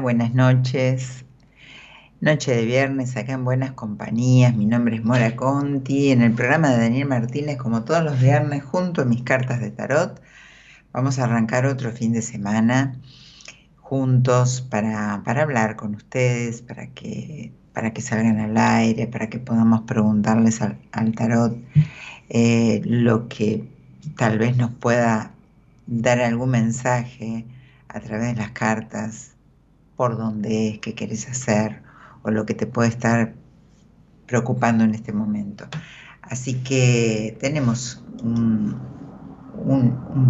Buenas noches. Noche de viernes acá en Buenas Compañías. Mi nombre es Mora Conti. En el programa de Daniel Martínez, como todos los viernes, junto a mis cartas de tarot, vamos a arrancar otro fin de semana juntos para, hablar con ustedes, para que, para que salgan al aire, para que podamos preguntarles al, tarot eh, lo que tal vez nos pueda dar algún mensaje a través de las cartas por dónde es, qué quieres hacer o lo que te puede estar preocupando en este momento. Así que tenemos un,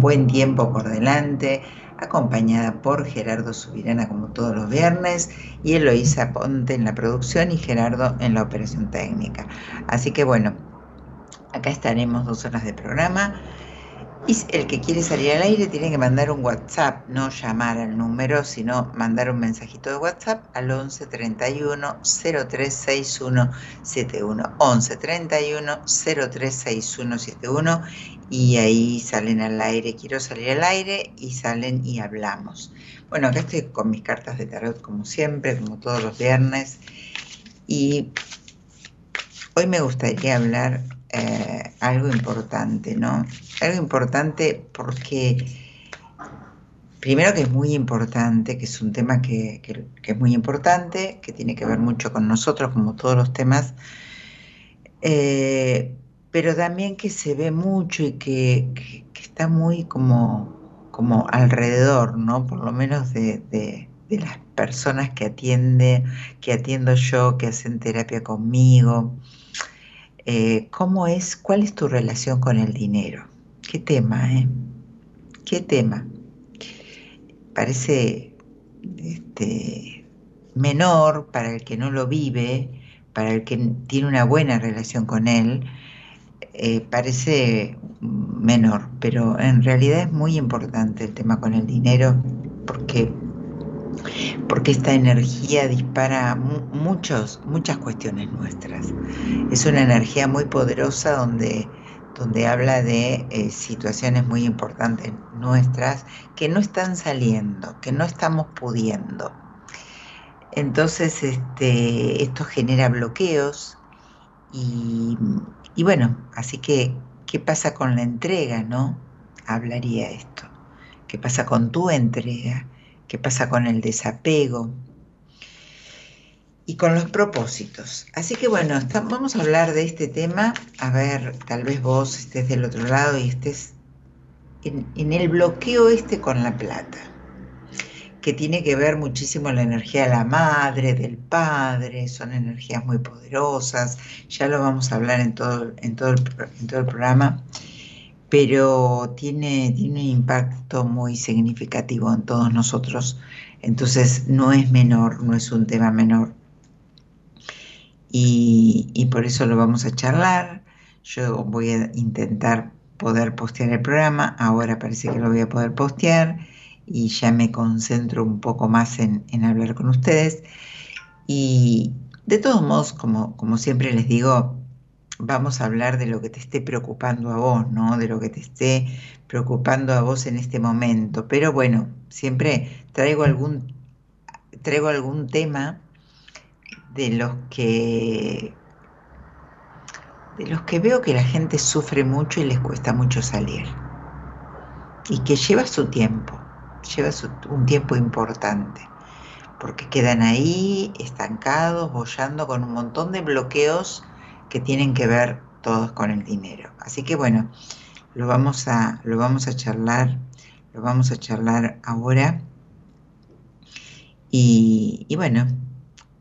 buen tiempo por delante, acompañada por Gerardo Subirana como todos los viernes y Eloísa Ponte en la producción y Gerardo en la operación técnica. Así que bueno, acá estaremos dos horas de programa. Y el que quiere salir al aire tiene que mandar un WhatsApp, no llamar al número, sino mandar un mensajito de WhatsApp al 11 31 0361 71. 11 31 0361 71 y ahí salen al aire. Quiero salir al aire y salen y hablamos. Bueno, acá estoy con mis cartas de tarot como siempre, como todos los viernes. Y hoy me gustaría hablar eh, algo importante, ¿no? Algo importante porque, primero que es muy importante, que es un tema que, es muy importante, que tiene que ver mucho con nosotros, como todos los temas, eh, pero también que se ve mucho y que, está muy como, como alrededor, ¿no? Por lo menos de, de las personas que atiende, que atiendo yo, que hacen terapia conmigo. Eh, ¿cómo es, cuál es tu relación con el dinero? ¿Qué tema, eh? ¿Qué tema? Parece este, menor para el que no lo vive, para el que tiene una buena relación con él, eh, parece menor, pero en realidad es muy importante el tema con el dinero porque porque esta energía dispara muchos, muchas cuestiones nuestras. Es una energía muy poderosa donde, donde habla de eh, situaciones muy importantes nuestras que no están saliendo, que no estamos pudiendo. Entonces, este, esto genera bloqueos y, y bueno, así que, ¿qué pasa con la entrega, no? Hablaría esto. ¿Qué pasa con tu entrega? Qué pasa con el desapego y con los propósitos. Así que bueno, vamos a hablar de este tema. A ver, tal vez vos estés del otro lado y estés en, en el bloqueo este con la plata, que tiene que ver muchísimo la energía de la madre, del padre, son energías muy poderosas, ya lo vamos a hablar en todo, en todo, el, en todo el programa pero tiene, tiene un impacto muy significativo en todos nosotros. Entonces no es menor, no es un tema menor. Y, por eso lo vamos a charlar. Yo voy a intentar poder postear el programa. Ahora parece que lo voy a poder postear y ya me concentro un poco más en, en hablar con ustedes. Y de todos modos, como, como siempre les digo, vamos a hablar de lo que te esté preocupando a vos, ¿no? De lo que te esté preocupando a vos en este momento. Pero bueno, siempre traigo algún, traigo algún tema de los que de los que veo que la gente sufre mucho y les cuesta mucho salir. Y que lleva su tiempo, lleva un tiempo importante, porque quedan ahí estancados, bollando con un montón de bloqueos que tienen que ver todos con el dinero. Así que bueno, lo vamos a, lo vamos a charlar, lo vamos a charlar ahora. Y, bueno,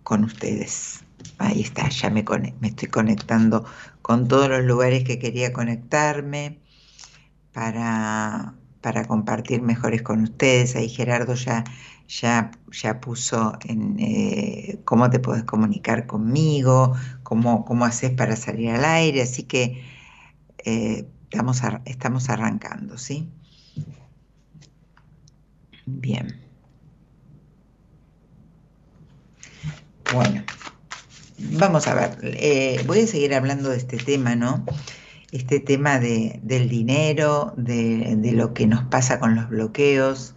con ustedes. Ahí está, ya me, me estoy conectando con todos los lugares que quería conectarme para, para compartir mejores con ustedes. Ahí Gerardo ya, ya, ya puso en eh, cómo te puedes comunicar conmigo, cómo, cómo haces para salir al aire, así que eh, estamos, estamos arrancando, ¿sí? Bien. Bueno, vamos a ver, eh, voy a seguir hablando de este tema, ¿no? Este tema de, del dinero, de, de lo que nos pasa con los bloqueos,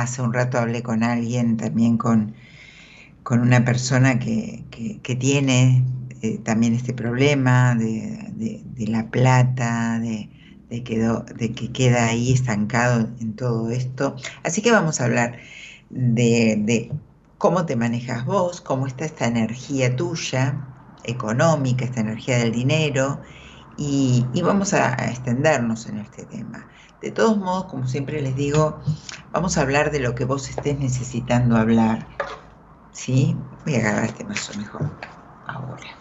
hace un rato hablé con alguien, también con, con una persona que, tiene eh, también este problema de, la plata, de, de que queda ahí estancado en todo esto. Así que vamos a hablar de, cómo te manejas vos, cómo está esta energía tuya económica, esta energía del dinero, y, vamos a extendernos en este tema. De todos modos, como siempre les digo, vamos a hablar de lo que vos estés necesitando hablar. ¿Sí? Voy a agarrar este mazo mejor ahora.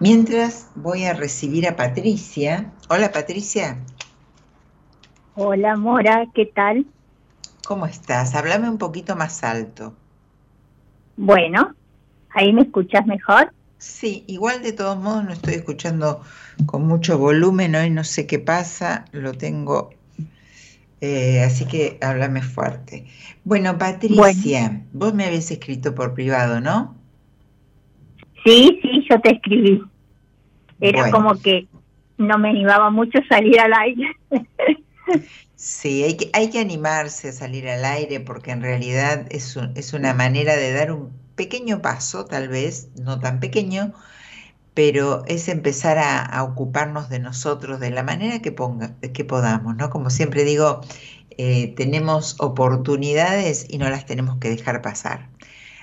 Mientras voy a recibir a Patricia. Hola Patricia. Hola Mora, ¿qué tal? ¿Cómo estás? Háblame un poquito más alto. Bueno, ¿ahí me escuchas mejor? Sí, igual de todos modos no estoy escuchando con mucho volumen, hoy no sé qué pasa, lo tengo, eh, así que háblame fuerte. Bueno, Patricia, vos me habéis escrito por privado, ¿no? Sí, sí, yo te escribí. Era como que no me animaba mucho salir al aire. sí, hay que, hay que animarse a salir al aire porque en realidad es, es una manera de dar un pequeño paso, tal vez, no tan pequeño, pero es empezar a, ocuparnos de nosotros de la manera que, ponga, que podamos, ¿no? Como siempre digo, eh, tenemos oportunidades y no las tenemos que dejar pasar.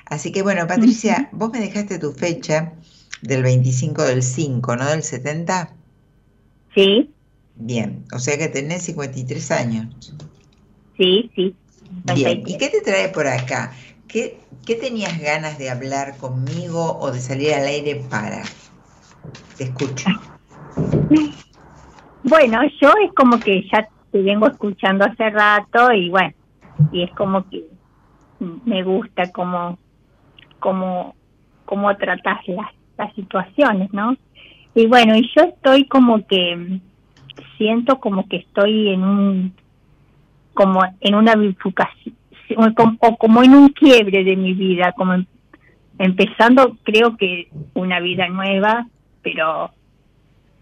Así que bueno, Patricia, vos me dejaste tu fecha del 25 del 5, ¿no? Del 70. Sí. Bien, o sea que tenés 53 años. Sí, sí. Bien, ¿y qué te trae por acá? ¿Qué, ¿Qué tenías ganas de hablar conmigo o de salir al aire para? Te escucho. Bueno, yo es como que ya te vengo escuchando hace rato y bueno, y es como que me gusta como como cómo tratas las, las situaciones, ¿no? Y bueno, y yo estoy como que siento como que estoy en un como en una bifurcación o como en un quiebre de mi vida, como em, empezando creo que una vida nueva, pero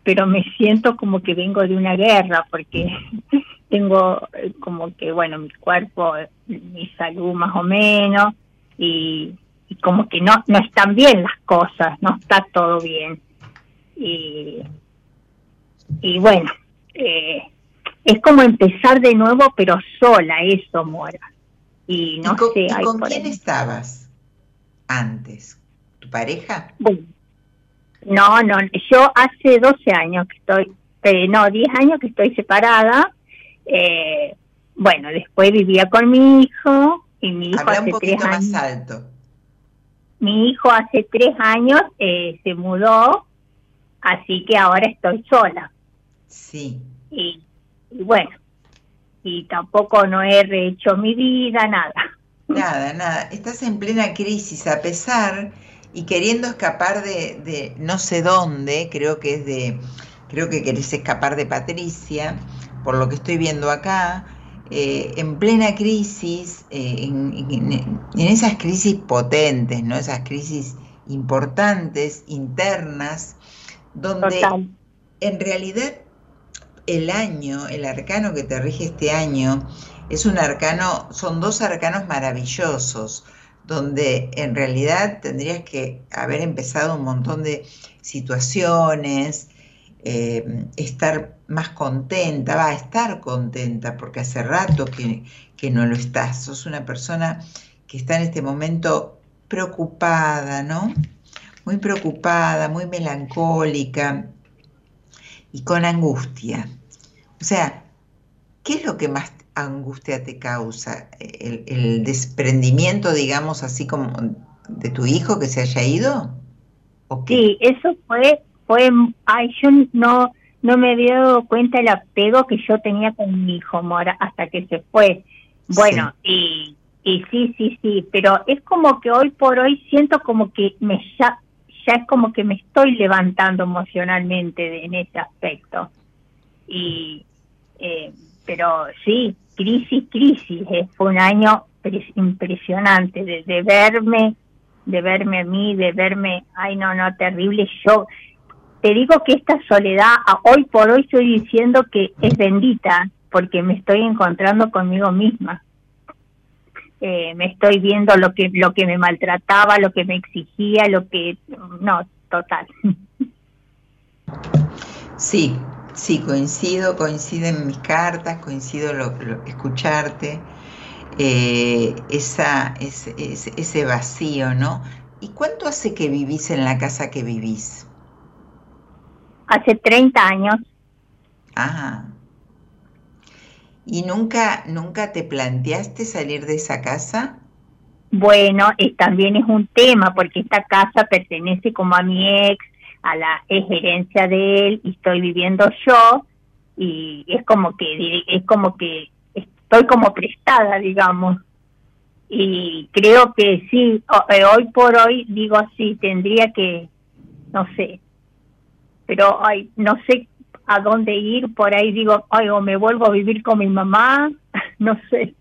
pero me siento como que vengo de una guerra porque tengo eh, como que bueno mi cuerpo mi salud más o menos y, como que no no están bien las cosas no está todo bien. Y y bueno eh, es como empezar de nuevo pero sola eso mora. Y no con, sé con quién estabas antes tu pareja no, no, yo hace 12 años que estoy, eh, no, 10 años que estoy separada. Eh, bueno, después vivía con mi hijo y mi hijo hace un tres más alto. Mi hijo hace tres años eh, se mudó, así que ahora estoy sola. Sí. Y, y bueno, y tampoco no he rehecho mi vida, nada. Nada, nada. Estás en plena crisis a pesar y queriendo escapar de, no sé dónde, creo que es de, creo que querés escapar de Patricia, por lo que estoy viendo acá, eh, en plena crisis, eh, en, esas crisis potentes, ¿no? Esas crisis importantes, internas, donde en realidad el año, el arcano que te rige este año, es un arcano, son dos arcanos maravillosos donde en realidad tendrías que haber empezado un montón de situaciones, eh, estar más contenta, va a estar contenta, porque hace rato que, que, no lo estás. Sos una persona que está en este momento preocupada, ¿no? Muy preocupada, muy melancólica y con angustia. O sea, ¿qué es lo que más angustia te causa? ¿El, desprendimiento, digamos, así como de tu hijo que se haya ido? Sí, eso fue, fue, ay, yo no, no me había dado cuenta el apego que yo tenía con mi hijo Mora hasta que se fue. Bueno, y, y sí, sí, sí, pero es como que hoy por hoy siento como que me ya, ya es como que me estoy levantando emocionalmente en ese aspecto. Y, eh, pero sí, crisis, crisis. Eh, fue un año impresionante de, verme, de verme a mí, de verme, ay no, no, terrible. Yo te digo que esta soledad, hoy por hoy estoy diciendo que es bendita, porque me estoy encontrando conmigo misma. Eh, me estoy viendo lo que lo que me maltrataba, lo que me exigía, lo que no, total. Sí, Sí, coincido, coinciden mis cartas, coincido lo, escucharte, eh, esa, ese, ese, vacío, ¿no? ¿Y cuánto hace que vivís en la casa que vivís? Hace 30 años. Ah. ¿Y nunca, nunca te planteaste salir de esa casa? Bueno, también es un tema porque esta casa pertenece como a mi ex, a la es herencia de él y estoy viviendo yo y es como que es como que estoy como prestada, digamos. Y creo que sí, eh, hoy por hoy digo así, tendría que, no sé, pero ay, no sé a dónde ir, por ahí digo, ay, o me vuelvo a vivir con mi mamá, no sé.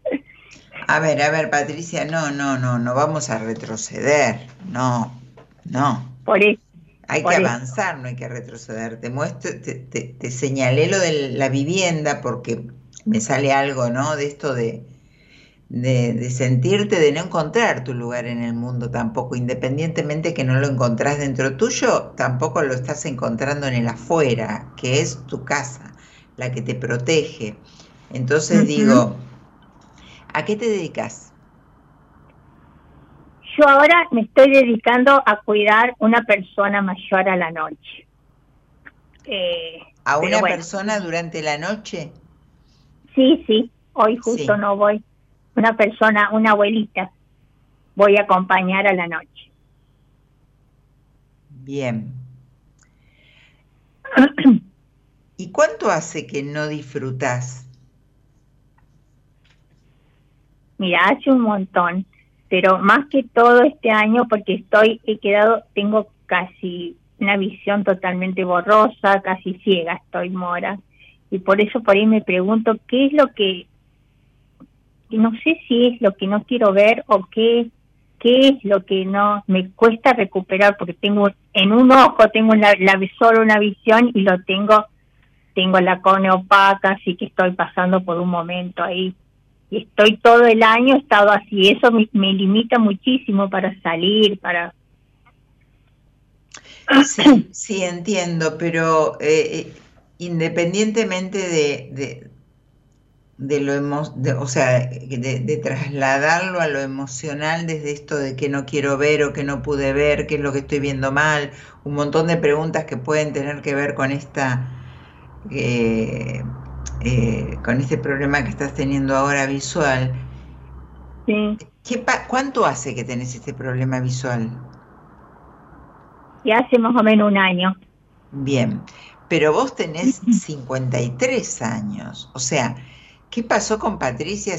A ver, a ver, Patricia, no, no, no, no vamos a retroceder, no, no. Por eso. Hay que avanzar, no hay que retroceder. Te muestro, te, te, señalé lo de la vivienda porque me sale algo, ¿no? De esto de, de, sentirte, de no encontrar tu lugar en el mundo tampoco, independientemente que no lo encontrás dentro tuyo, tampoco lo estás encontrando en el afuera, que es tu casa, la que te protege. Entonces digo, ¿a qué te dedicas? Yo ahora me estoy dedicando a cuidar una persona mayor a la noche. Eh, ¿A una persona durante la noche? Sí, sí, hoy justo no voy. Una persona, una abuelita, voy a acompañar a la noche. Bien. ¿Y cuánto hace que no disfrutas? Mira, hace un montón pero más que todo este año porque estoy, he quedado, tengo casi una visión totalmente borrosa, casi ciega estoy mora, y por eso por ahí me pregunto qué es lo que, no sé si es lo que no quiero ver o qué, qué es lo que no me cuesta recuperar porque tengo en un ojo tengo la, la solo una visión y lo tengo tengo la córnea opaca así que estoy pasando por un momento ahí estoy todo el año estado así, eso me, limita muchísimo para salir, para... Sí, sí entiendo, pero eh, eh, independientemente de, de, lo emo o sea, de, trasladarlo a lo emocional desde esto de que no quiero ver o que no pude ver, qué es lo que estoy viendo mal, un montón de preguntas que pueden tener que ver con esta eh, eh, con este problema que estás teniendo ahora visual, sí. ¿cuánto hace que tenés este problema visual? Ya hace más o menos un año. Bien, pero vos tenés 53 años, o sea, ¿qué pasó con Patricia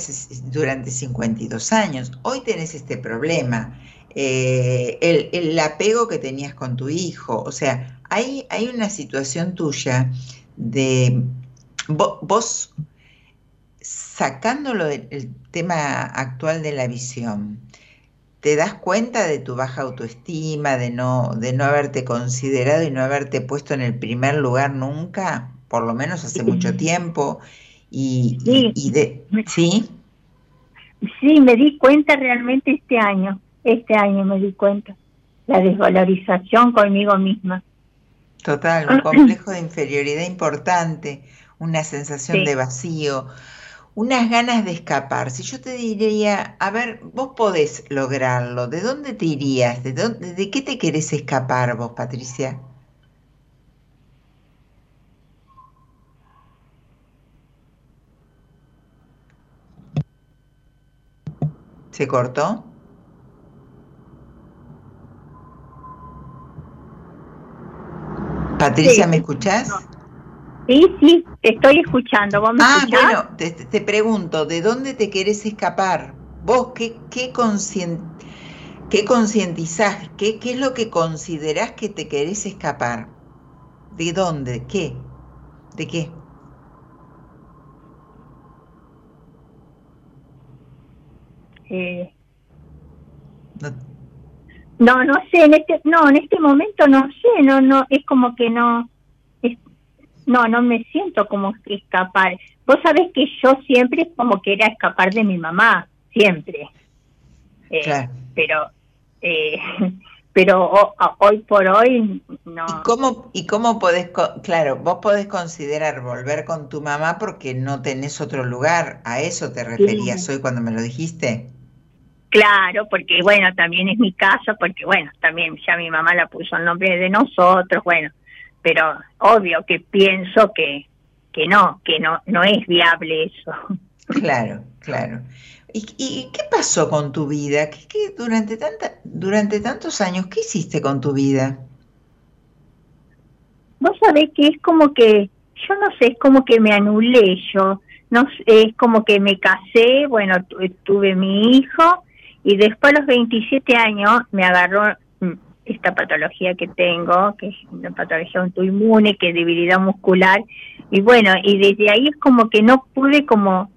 durante 52 años? Hoy tenés este problema, eh, el, el, apego que tenías con tu hijo, o sea, hay, hay una situación tuya de vos, sacándolo del tema actual de la visión, ¿te das cuenta de tu baja autoestima, de no, de no haberte considerado y no haberte puesto en el primer lugar nunca, por lo menos hace mucho tiempo? Y, sí. de, ¿sí? Sí, me di cuenta realmente este año, este año me di cuenta, la desvalorización conmigo misma. Total, un complejo de inferioridad importante, una sensación de vacío, unas ganas de escapar. Si yo te diría, a ver, vos podés lograrlo, ¿de dónde te irías? ¿De, dónde, de qué te querés escapar vos, Patricia? ¿Se cortó? Patricia, ¿me escuchás? Sí, sí, te estoy escuchando. ¿Vos ah, bueno, te, pregunto, ¿de dónde te querés escapar? ¿Vos qué, qué, qué concientizás? Qué, ¿Qué es lo que considerás que te querés escapar? ¿De dónde? ¿Qué? ¿De qué? Eh, no. no, no sé, en este, no, en este momento no sé, no, no, es como que no, no, no me siento como escapar. Vos sabés que yo siempre como que era escapar de mi mamá, siempre. Eh, pero eh, pero hoy por hoy no. ¿Y cómo, ¿Y cómo podés, claro, vos podés considerar volver con tu mamá porque no tenés otro lugar? ¿A eso te referías hoy cuando me lo dijiste? Claro, porque bueno, también es mi casa, porque bueno, también ya mi mamá la puso el nombre de nosotros, bueno, pero obvio que pienso que, que no, que no, no es viable eso. Claro, claro. ¿Y, qué pasó con tu vida? ¿Qué, durante, tanta, durante tantos años, qué hiciste con tu vida? Vos sabés que es como que, yo no sé, es como que me anulé yo. no es como que me casé, bueno, tuve mi hijo y después a los 27 años me agarró esta patología que tengo, que es una patología autoinmune, que es debilidad muscular, y bueno, y desde ahí es como que no pude como,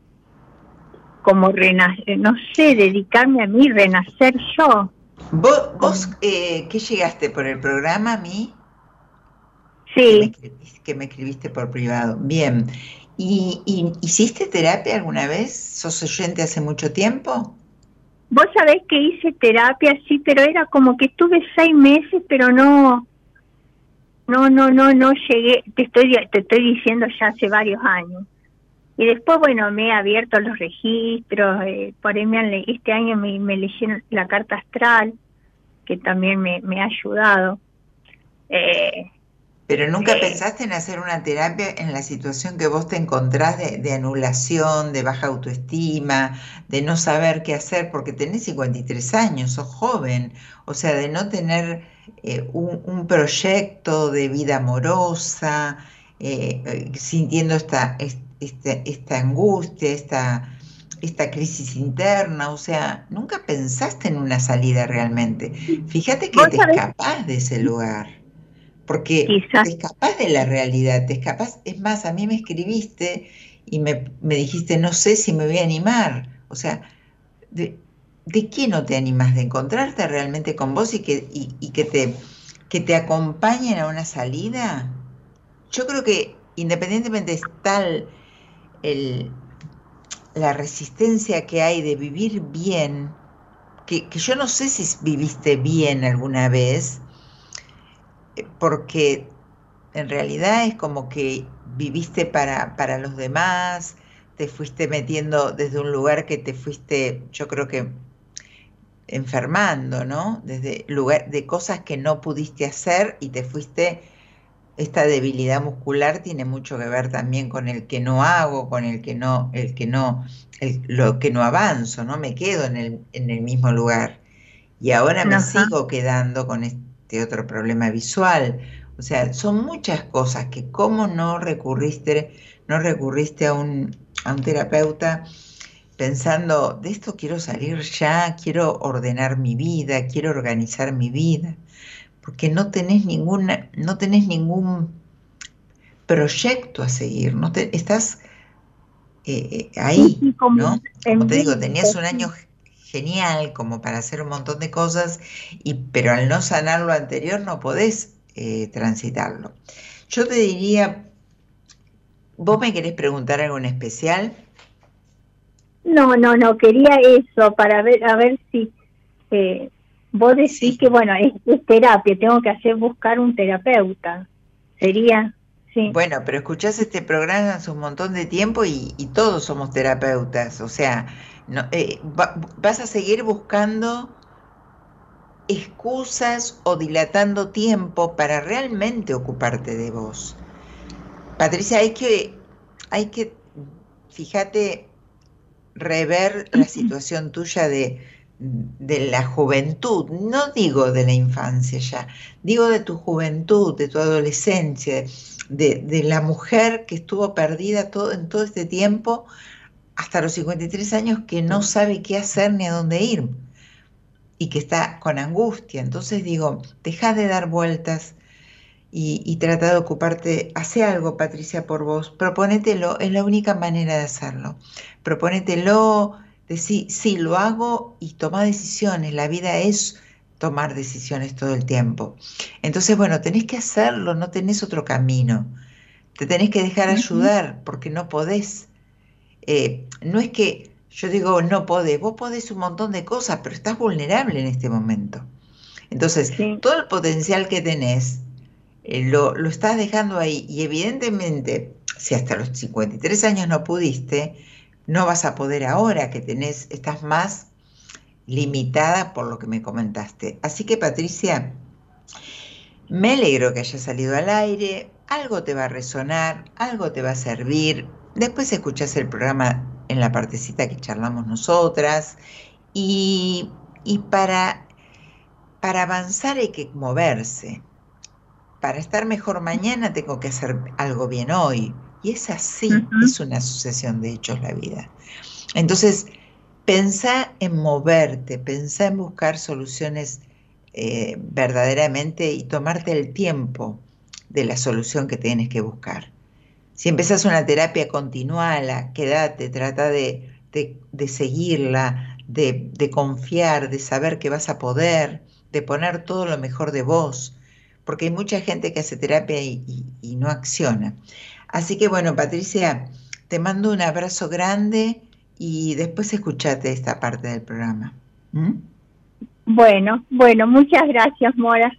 como renacer, no sé, dedicarme a mí, renacer yo. ¿Vos, vos eh, qué llegaste por el programa a mí? Sí. Que me, escribiste por privado. Bien. ¿Y, ¿Y, hiciste terapia alguna vez? ¿Sos oyente hace mucho tiempo? Vos sabés que hice terapia, sí, pero era como que estuve seis meses, pero no, no, no, no, no llegué, te estoy, te estoy diciendo ya hace varios años. Y después, bueno, me he abierto los registros, eh, por ahí me este año me, me leyeron la carta astral, que también me, me ha ayudado. Eh, pero nunca pensaste en hacer una terapia en la situación que vos te encontrás de, anulación, de baja autoestima, de no saber qué hacer, porque tenés 53 años, sos joven, o sea, de no tener eh, un, proyecto de vida amorosa, eh, eh, sintiendo esta, esta, esta angustia, esta, esta crisis interna, o sea, nunca pensaste en una salida realmente. Fíjate que te escapás de ese lugar porque te escapas de la realidad, te escapas, es más, a mí me escribiste y me, dijiste, no sé si me voy a animar, o sea, ¿de, ¿de, qué no te animas? ¿De encontrarte realmente con vos y que, y, que, te, que te acompañen a una salida? Yo creo que independientemente de tal el, la resistencia que hay de vivir bien, que, que yo no sé si viviste bien alguna vez, porque en realidad es como que viviste para, para los demás, te fuiste metiendo desde un lugar que te fuiste, yo creo que enfermando, ¿no? Desde lugar de cosas que no pudiste hacer y te fuiste esta debilidad muscular tiene mucho que ver también con el que no hago, con el que no, el que no, lo que no avanzo, no me quedo en el, en el mismo lugar. Y ahora me sigo quedando con, este otro problema visual. O sea, son muchas cosas que cómo no recurriste, no recurriste a un, a un terapeuta pensando, de esto quiero salir ya, quiero ordenar mi vida, quiero organizar mi vida, porque no tenés ninguna, no tenés ningún proyecto a seguir, no te, estás eh, eh, ahí, ¿no? Como te digo, tenías un año genial como para hacer un montón de cosas, y, pero al no sanar lo anterior no podés eh, transitarlo. Yo te diría, ¿vos me querés preguntar algo en especial? No, no, no, quería eso para ver, a ver si eh, vos decís que, bueno, es, terapia, tengo que hacer buscar un terapeuta. Sería, sí. Bueno, pero escuchás este programa hace un montón de tiempo y, y todos somos terapeutas, o sea, no, eh, vas a seguir buscando excusas o dilatando tiempo para realmente ocuparte de vos. Patricia, hay que, hay que, fíjate, rever la situación tuya de, de la juventud, no digo de la infancia ya, digo de tu juventud, de tu adolescencia, de, de la mujer que estuvo perdida todo, en todo este tiempo hasta los 53 años que no sabe qué hacer ni a dónde ir y que está con angustia. Entonces digo, deja de dar vueltas y, trata de ocuparte, hace algo Patricia por vos, propónetelo, es la única manera de hacerlo. Propónetelo, decir, sí, lo hago y toma decisiones, la vida es tomar decisiones todo el tiempo. Entonces, bueno, tenés que hacerlo, no tenés otro camino. Te tenés que dejar ayudar porque no podés eh, no es que yo digo no podés, vos podés un montón de cosas, pero estás vulnerable en este momento. Entonces, todo el potencial que tenés eh, lo, lo, estás dejando ahí y evidentemente, si hasta los 53 años no pudiste, no vas a poder ahora que tenés, estás más limitada por lo que me comentaste. Así que Patricia, me alegro que haya salido al aire, algo te va a resonar, algo te va a servir, Después escuchás el programa en la partecita que charlamos nosotras. Y, para, para avanzar hay que moverse. Para estar mejor mañana tengo que hacer algo bien hoy. Y es así, es una sucesión de hechos la vida. Entonces, pensá en moverte, pensá en buscar soluciones eh, verdaderamente y tomarte el tiempo de la solución que tienes que buscar. Si empezás una terapia, continuala, quédate, trata de, seguirla, de, confiar, de saber que vas a poder, de poner todo lo mejor de vos, porque hay mucha gente que hace terapia y, no acciona. Así que bueno, Patricia, te mando un abrazo grande y después escuchate esta parte del programa. ¿Mm? Bueno, bueno, muchas gracias, Mora.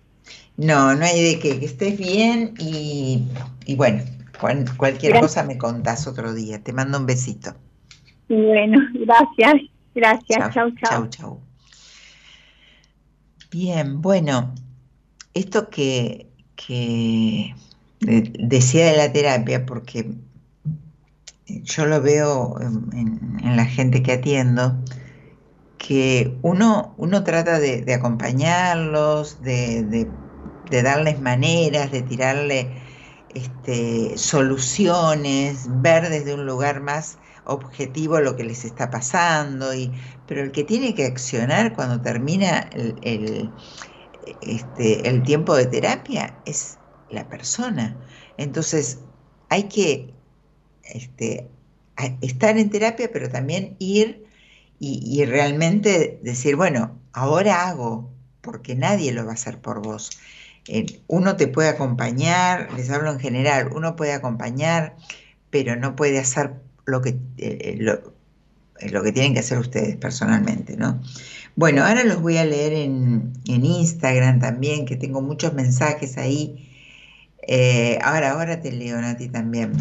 No, no hay de qué, que estés bien y, y bueno, cualquier cosa me contás otro día. Te mando un besito. Bueno, gracias. Gracias. Chau, chau. Chau, chau. Bien, bueno, esto que, que decía de la terapia, porque yo lo veo en, la gente que atiendo, que uno, uno trata de, acompañarlos, de, de, darles maneras, de tirarle este, soluciones, ver desde un lugar más objetivo lo que les está pasando, y, pero el que tiene que accionar cuando termina el, este, el tiempo de terapia es la persona. Entonces hay que este, estar en terapia, pero también ir y, y realmente decir, bueno, ahora hago, porque nadie lo va a hacer por vos. Eh, uno te puede acompañar, les hablo en general, uno puede acompañar, pero no puede hacer lo que, eh, lo, lo, que tienen que hacer ustedes personalmente, ¿no? Bueno, ahora los voy a leer en, Instagram también, que tengo muchos mensajes ahí. Eh, ahora, ahora te leo, Nati, también.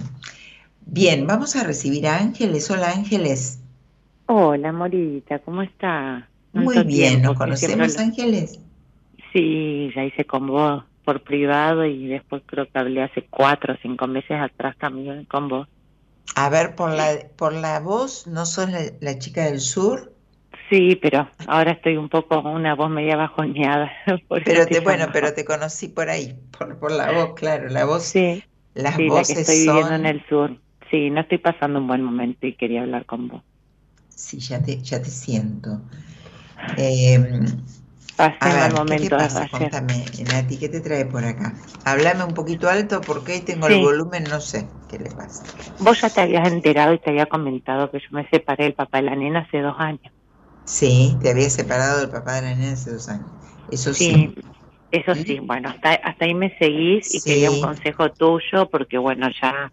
Bien, vamos a recibir a Ángeles. Hola, Ángeles. Hola, Morita, ¿cómo está? Muy bien, ¿nos conocemos, Ángeles? Sí, ya hice con vos por privado y después creo que hablé hace cuatro o cinco meses atrás también con vos. A ver, por la, por la voz, ¿no sos la, chica del sur? Sí, pero ahora estoy un poco una voz media bajoneada. pero te, bueno, pero te conocí por ahí, por, por la voz, claro, la voz. Sí, las voces que estoy viviendo en el sur. Sí, no estoy pasando un buen momento y quería hablar con vos. Sí, ya te, ya te siento. Eh, Pasé momento. ¿Qué pasa? Contame, Nati, ¿qué te trae por acá? Háblame un poquito alto porque tengo el volumen, no sé qué le pasa. Vos ya te habías enterado y te había comentado que yo me separé del papá de la nena hace dos años. Sí, te había separado del papá de la nena hace dos años. Eso sí. Eso sí, bueno, hasta, hasta ahí me seguís y quería un consejo tuyo porque bueno, ya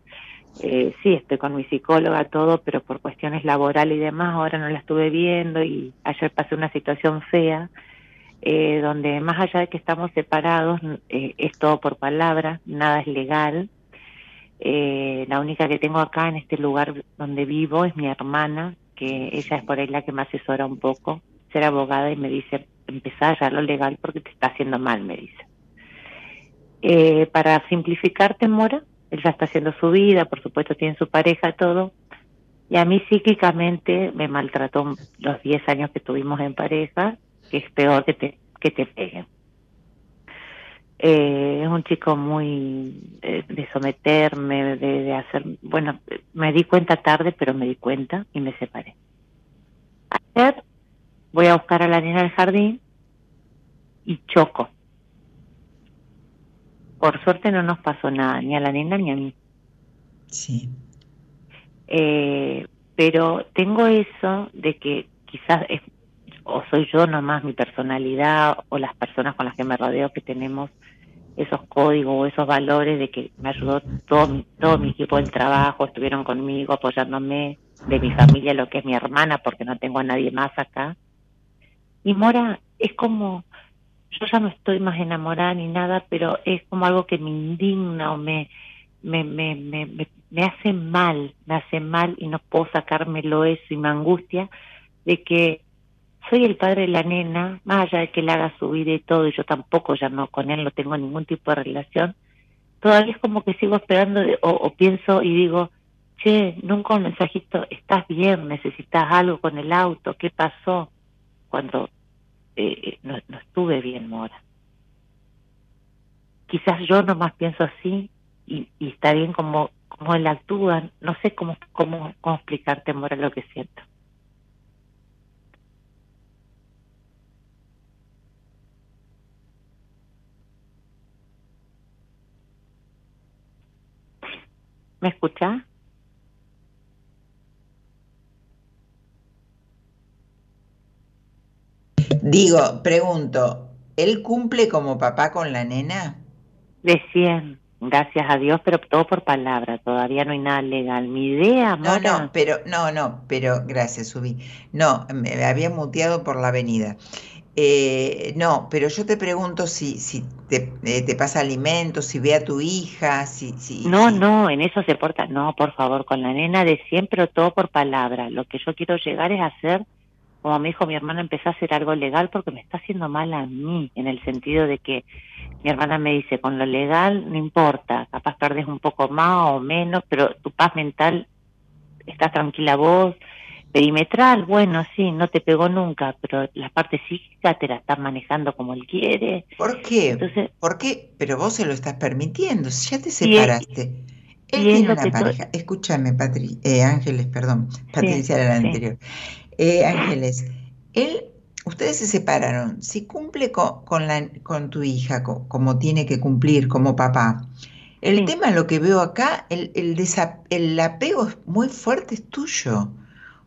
eh, sí, estoy con mi psicóloga, todo, pero por cuestiones laborales y demás, ahora no la estuve viendo y ayer pasé una situación fea eh, donde más allá de que estamos separados, eh, es todo por palabra, nada es legal. Eh, la única que tengo acá en este lugar donde vivo es mi hermana, que ella es por ahí la que me asesora un poco, ser abogada y me dice, empezar ya lo legal porque te está haciendo mal, me dice. Eh, para simplificarte, Mora, él ya está haciendo su vida, por supuesto tiene su pareja, todo, y a mí psíquicamente me maltrató los 10 años que tuvimos en pareja que es peor que te, que te peguen. Eh, es un chico muy eh, de someterme, de, hacer, bueno, me di cuenta tarde, pero me di cuenta y me separé. Ayer voy a buscar a la niña del jardín y choco. Por suerte no nos pasó nada, ni a la nena ni a mí. Sí. Eh, pero tengo eso de que quizás es o soy yo nomás, mi personalidad o las personas con las que me rodeo que tenemos esos códigos o esos valores de que me ayudó todo mi, todo mi equipo del trabajo, estuvieron conmigo apoyándome, de mi familia, lo que es mi hermana, porque no tengo a nadie más acá. Y Mora, es como, yo ya no estoy más enamorada ni nada, pero es como algo que me indigna o me, me, me, me, me hace mal, me hace mal y no puedo sacármelo eso y me angustia de que soy el padre de la nena, más allá de que él haga su vida y todo, y yo tampoco ya no con él no tengo ningún tipo de relación, todavía es como que sigo esperando o, pienso y digo, che, nunca un mensajito, estás bien, necesitas algo con el auto, ¿qué pasó? Cuando eh, no, no estuve bien, Mora. Quizás yo nomás pienso así y, y está bien como cómo él actúa, no sé cómo, cómo, cómo explicarte, Mora, lo que siento. ¿Me escuchás? Digo, pregunto, ¿él cumple como papá con la nena? De 100, gracias a Dios, pero todo por palabra, todavía no hay nada legal. Mi idea, No, no, pero, no, no, pero gracias, Subí. No, me había muteado por la avenida. Eh, no, pero yo te pregunto si, si te, eh, te, pasa alimentos, si ve a tu hija, si... si no, si... no, en eso se porta, no, por favor, con la nena de siempre, todo por palabra. Lo que yo quiero llegar es hacer como me dijo mi hermana, empecé a hacer algo legal porque me está haciendo mal a mí, en el sentido de que mi hermana me dice, con lo legal no importa, capaz tardes un poco más o menos, pero tu paz mental, estás tranquila vos, perimetral, bueno, sí, no te pegó nunca, pero la parte psíquica te la estás manejando como él quiere. ¿Por qué? Entonces, ¿Por qué? Pero vos se lo estás permitiendo, ya te separaste. Él, tiene una pareja. Tú... Escúchame, Patri eh, Ángeles, perdón, Patricia sí, era la sí. anterior. Eh, Ángeles, él, ustedes se separaron. Si cumple con, con, la, con tu hija co, como tiene que cumplir como papá, el sí. tema, lo que veo acá, el, el, el apego muy fuerte es tuyo.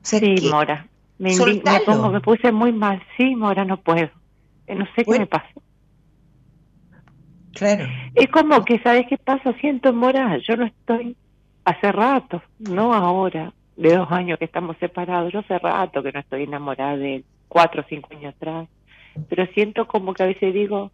Sea, sí, que, Mora. Me, me, pongo, me, puse muy mal. Sí, Mora, no puedo. Eh, No sé bueno, qué me pasa. Claro. Es como que, ¿sabes qué pasa? Siento, Mora, yo no estoy hace rato, no ahora de dos años que estamos separados. Yo hace rato que no estoy enamorada de cuatro o cinco años atrás, pero siento como que a veces digo,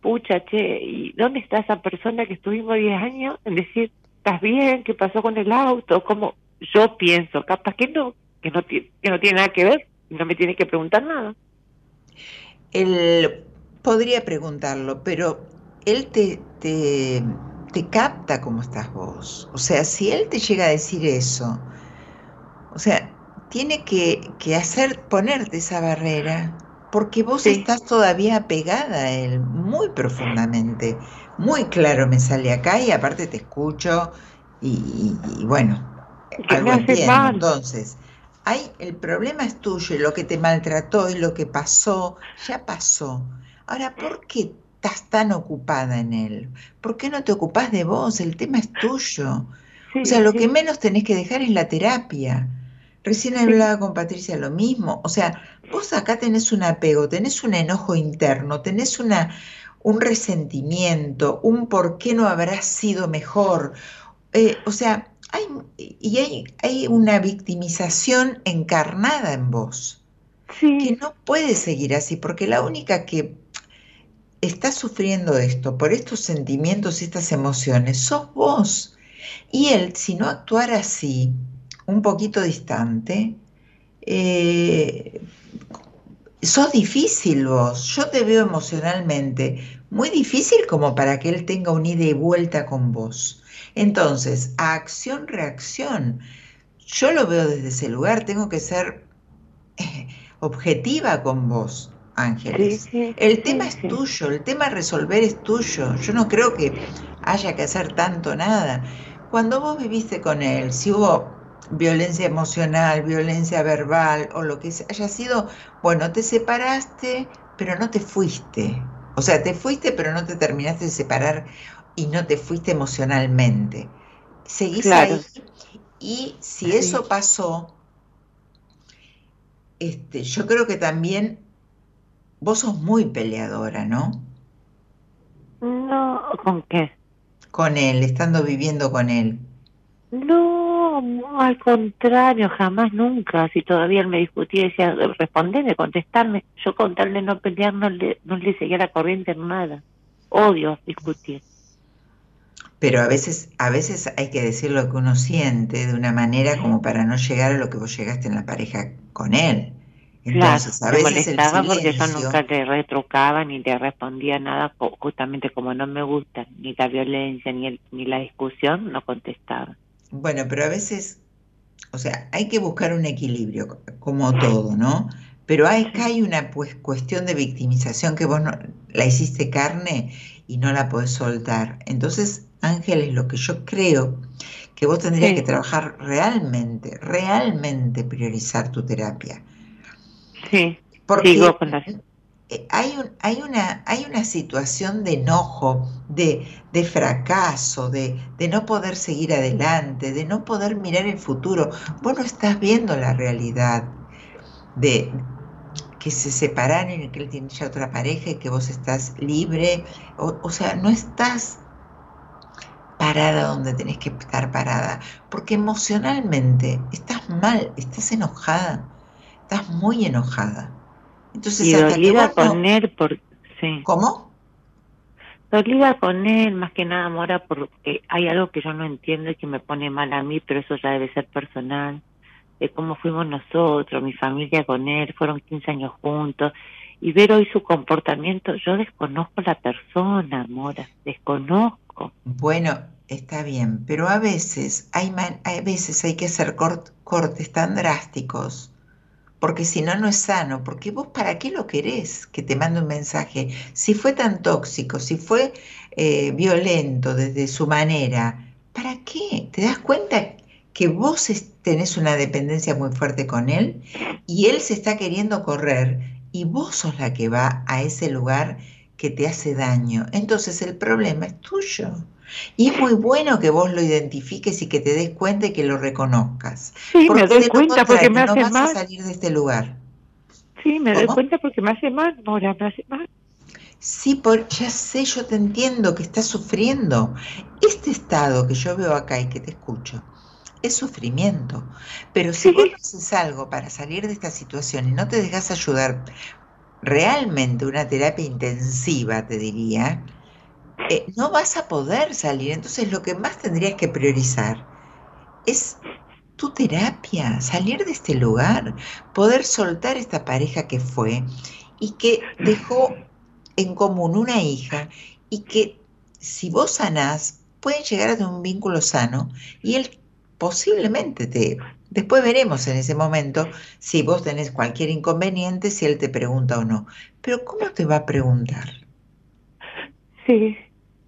pucha, che, ¿y dónde está esa persona que estuvimos diez años? En decir, ¿estás bien? ¿Qué pasó con el auto? Como yo pienso, capaz que no, que no, que no tiene nada que ver, no me tiene que preguntar nada. Él podría preguntarlo, pero él te, te, te capta cómo estás vos. O sea, si él te llega a decir eso, o sea, tiene que, que hacer, ponerte esa barrera, porque vos sí. estás todavía apegada a él muy profundamente. Muy claro me sale acá y aparte te escucho y, y, y bueno, algo entiendo. Entonces, el problema es tuyo y lo que te maltrató y lo que pasó, ya pasó. Ahora, ¿por qué estás tan ocupada en él? ¿Por qué no te ocupas de vos? El tema es tuyo. Sí, o sea, lo sí. que menos tenés que dejar es la terapia. Recién hablaba con Patricia lo mismo. O sea, vos acá tenés un apego, tenés un enojo interno, tenés una, un resentimiento, un por qué no habrás sido mejor. Eh, o sea, hay, y hay, hay una victimización encarnada en vos. Sí. Que no puede seguir así, porque la única que está sufriendo esto, por estos sentimientos y estas emociones, sos vos. Y él, si no actuara así, un poquito distante, eh, sos difícil vos, yo te veo emocionalmente muy difícil como para que él tenga un ida y vuelta con vos. Entonces, a acción-reacción, yo lo veo desde ese lugar, tengo que ser eh, objetiva con vos, Ángeles. Sí, sí, el tema es tuyo, el tema a resolver es tuyo. Yo no creo que haya que hacer tanto nada. Cuando vos viviste con él, si hubo violencia emocional, violencia verbal o lo que haya sido, bueno, te separaste, pero no te fuiste. O sea, te fuiste, pero no te terminaste de separar y no te fuiste emocionalmente. Seguís claro. ahí y si sí. eso pasó, este, yo creo que también vos sos muy peleadora, ¿no? No, ¿con qué? Con él, estando viviendo con él. No, no, al contrario, jamás, nunca. Si todavía él me discutía, decía, responderme, contestarme. Yo con tal de no pelear, no le, no le seguía la corriente en nada. Odio discutir. Pero a veces, a veces hay que decir lo que uno siente de una manera como para no llegar a lo que vos llegaste en la pareja con él. Entonces, claro, a veces me molestaba porque yo nunca le retrucaba ni le respondía nada, justamente como no me gusta ni la violencia ni, el, ni la discusión, no contestaba. Bueno, pero a veces, o sea, hay que buscar un equilibrio, como todo, ¿no? Pero hay, acá hay una pues, cuestión de victimización que vos no, la hiciste carne y no la podés soltar. Entonces, Ángel, es lo que yo creo que vos tendrías que trabajar realmente, realmente priorizar tu terapia. Sí, porque eh, hay, un, hay, una, hay una situación de enojo, de, de fracaso, de, de, no poder seguir adelante, de no poder mirar el futuro. Vos no estás viendo la realidad de que se separan y que él tiene ya otra pareja y que vos estás libre. O, o sea, no estás parada donde tenés que estar parada, porque emocionalmente estás mal, estás enojada, estás muy enojada. Entonces, y dolida con él, por... sí. ¿Cómo? Dolida con él, más que nada, Mora, porque hay algo que yo no entiendo y que me pone mal a mí, pero eso ya debe ser personal, de cómo fuimos nosotros, mi familia con él, fueron 15 años juntos, y ver hoy su comportamiento, yo desconozco la persona, Mora, desconozco. Bueno, está bien, pero a veces hay, a veces hay que hacer cortes tan drásticos, porque si no, no es sano, porque vos para qué lo querés que te mande un mensaje. Si fue tan tóxico, si fue eh, violento desde su manera, ¿para qué? ¿Te das cuenta que vos tenés una dependencia muy fuerte con él y él se está queriendo correr y vos sos la que va a ese lugar que te hace daño. Entonces el problema es tuyo. Y es muy bueno que vos lo identifiques y que te des cuenta y que lo reconozcas. Sí, me doy cuenta porque me hace no vas a salir de este lugar. Sí, me doy cuenta porque me hace mal, Nora, me hace mal. Sí, por, ya sé, yo te entiendo que estás sufriendo. Este estado que yo veo acá y que te escucho, es sufrimiento. Pero si vos haces algo para salir de esta situación y no te dejas ayudar, realmente una terapia intensiva, te diría, eh, no vas a poder salir. Entonces lo que más tendrías que priorizar es tu terapia, salir de este lugar, poder soltar esta pareja que fue y que dejó en común una hija y que si vos sanás, pueden llegar a un vínculo sano y él posiblemente te... Después veremos en ese momento si vos tenés cualquier inconveniente, si él te pregunta o no. Pero ¿cómo te va a preguntar? Sí.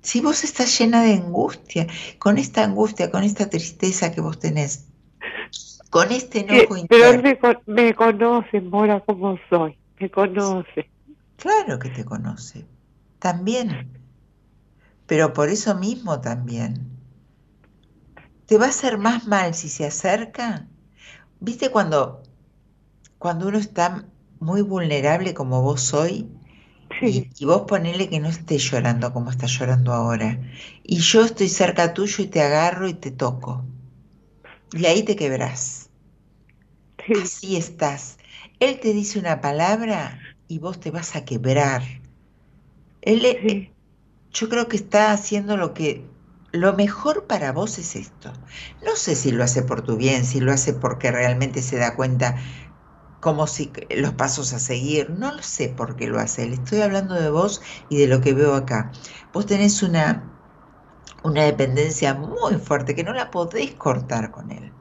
Si vos estás llena de angustia, con esta angustia, con esta tristeza que vos tenés, con este enojo interno. Pero me, me conoce, Mora, como soy. Me conoce. Claro que te conoce. También. Pero por eso mismo también te va a hacer más mal si se acerca. ¿Viste cuando, cuando uno está muy vulnerable como vos hoy? Y, vos ponele que no estés llorando como estás llorando ahora. Y yo estoy cerca tuyo y te agarro y te toco. Y ahí te quebrás. Así estás. Él te dice una palabra y vos te vas a quebrar. Él, yo creo que está haciendo lo que lo mejor para vos es esto. No sé si lo hace por tu bien, si lo hace porque realmente se da cuenta como si los pasos a seguir, no lo sé por qué lo hace. Le estoy hablando de vos y de lo que veo acá. Vos tenés una, una dependencia muy fuerte que no la podés cortar con él.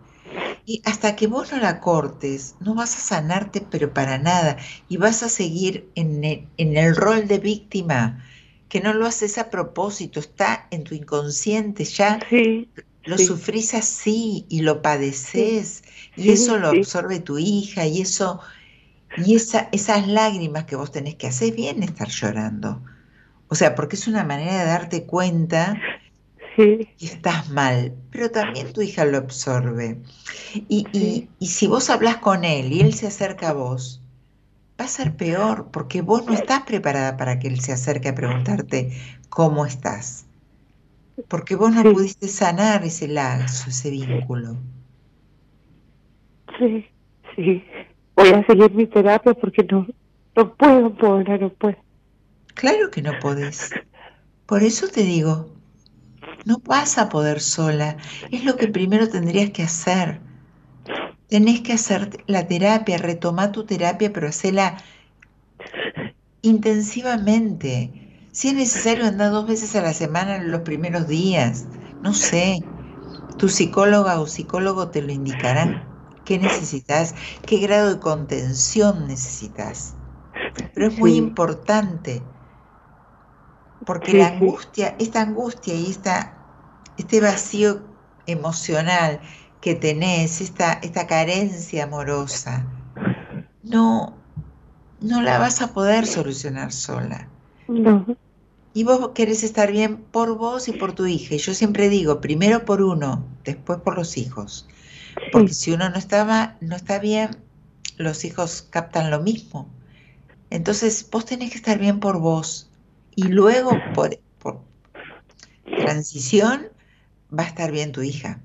Y hasta que vos no la cortes, no vas a sanarte, pero para nada. Y vas a seguir en en el rol de víctima que no lo haces a propósito, está en tu inconsciente, ya lo sufrís así y lo padeces y eso lo absorbe tu hija y eso y esa, esas lágrimas que vos tenés que hacer bien estar llorando. O sea, porque es una manera de darte cuenta que estás mal, pero también tu hija lo absorbe. Y, y, y si vos hablas con él y él se acerca a vos, va a ser peor porque vos no estás preparada para que él se acerque a preguntarte cómo estás. Porque vos no pudiste sanar ese lazo, ese vínculo. Sí, sí. Voy a seguir mi terapia porque no, no puedo, poder, no puedo. Claro que no podés. Por eso te digo, no vas a poder sola. Es lo que primero tendrías que hacer tenés que hacer la terapia, retomar tu terapia, pero hacerla intensivamente. Si es necesario andar dos veces a la semana en los primeros días, no sé, tu psicóloga o psicólogo te lo indicarán. ¿Qué necesitas? ¿Qué grado de contención necesitas? Pero es muy importante, porque la angustia, esta angustia y esta este vacío emocional que tenés, esta, esta carencia amorosa, no, no la vas a poder solucionar sola. No. Y vos querés estar bien por vos y por tu hija. Y yo siempre digo, primero por uno, después por los hijos. Porque si uno no estaba, no está bien, los hijos captan lo mismo. Entonces vos tenés que estar bien por vos. Y luego por, por transición va a estar bien tu hija.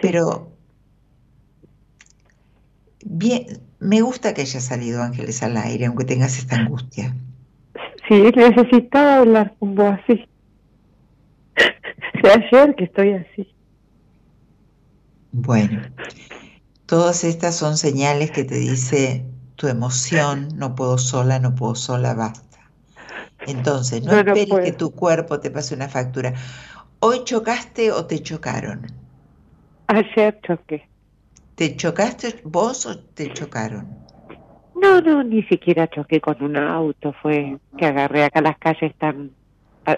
Pero bien, me gusta que haya salido Ángeles al aire, aunque tengas esta angustia. Sí, necesitaba hablar con vos así. De ayer que estoy así. Bueno, todas estas son señales que te dice tu emoción, no puedo sola, no puedo sola, basta. Entonces, no, esperes que tu cuerpo te pase una factura. ¿Hoy chocaste o te chocaron? Ayer choqué. ¿Te chocaste vos o te chocaron? No, no, ni siquiera choqué con un auto, fue que agarré acá las calles están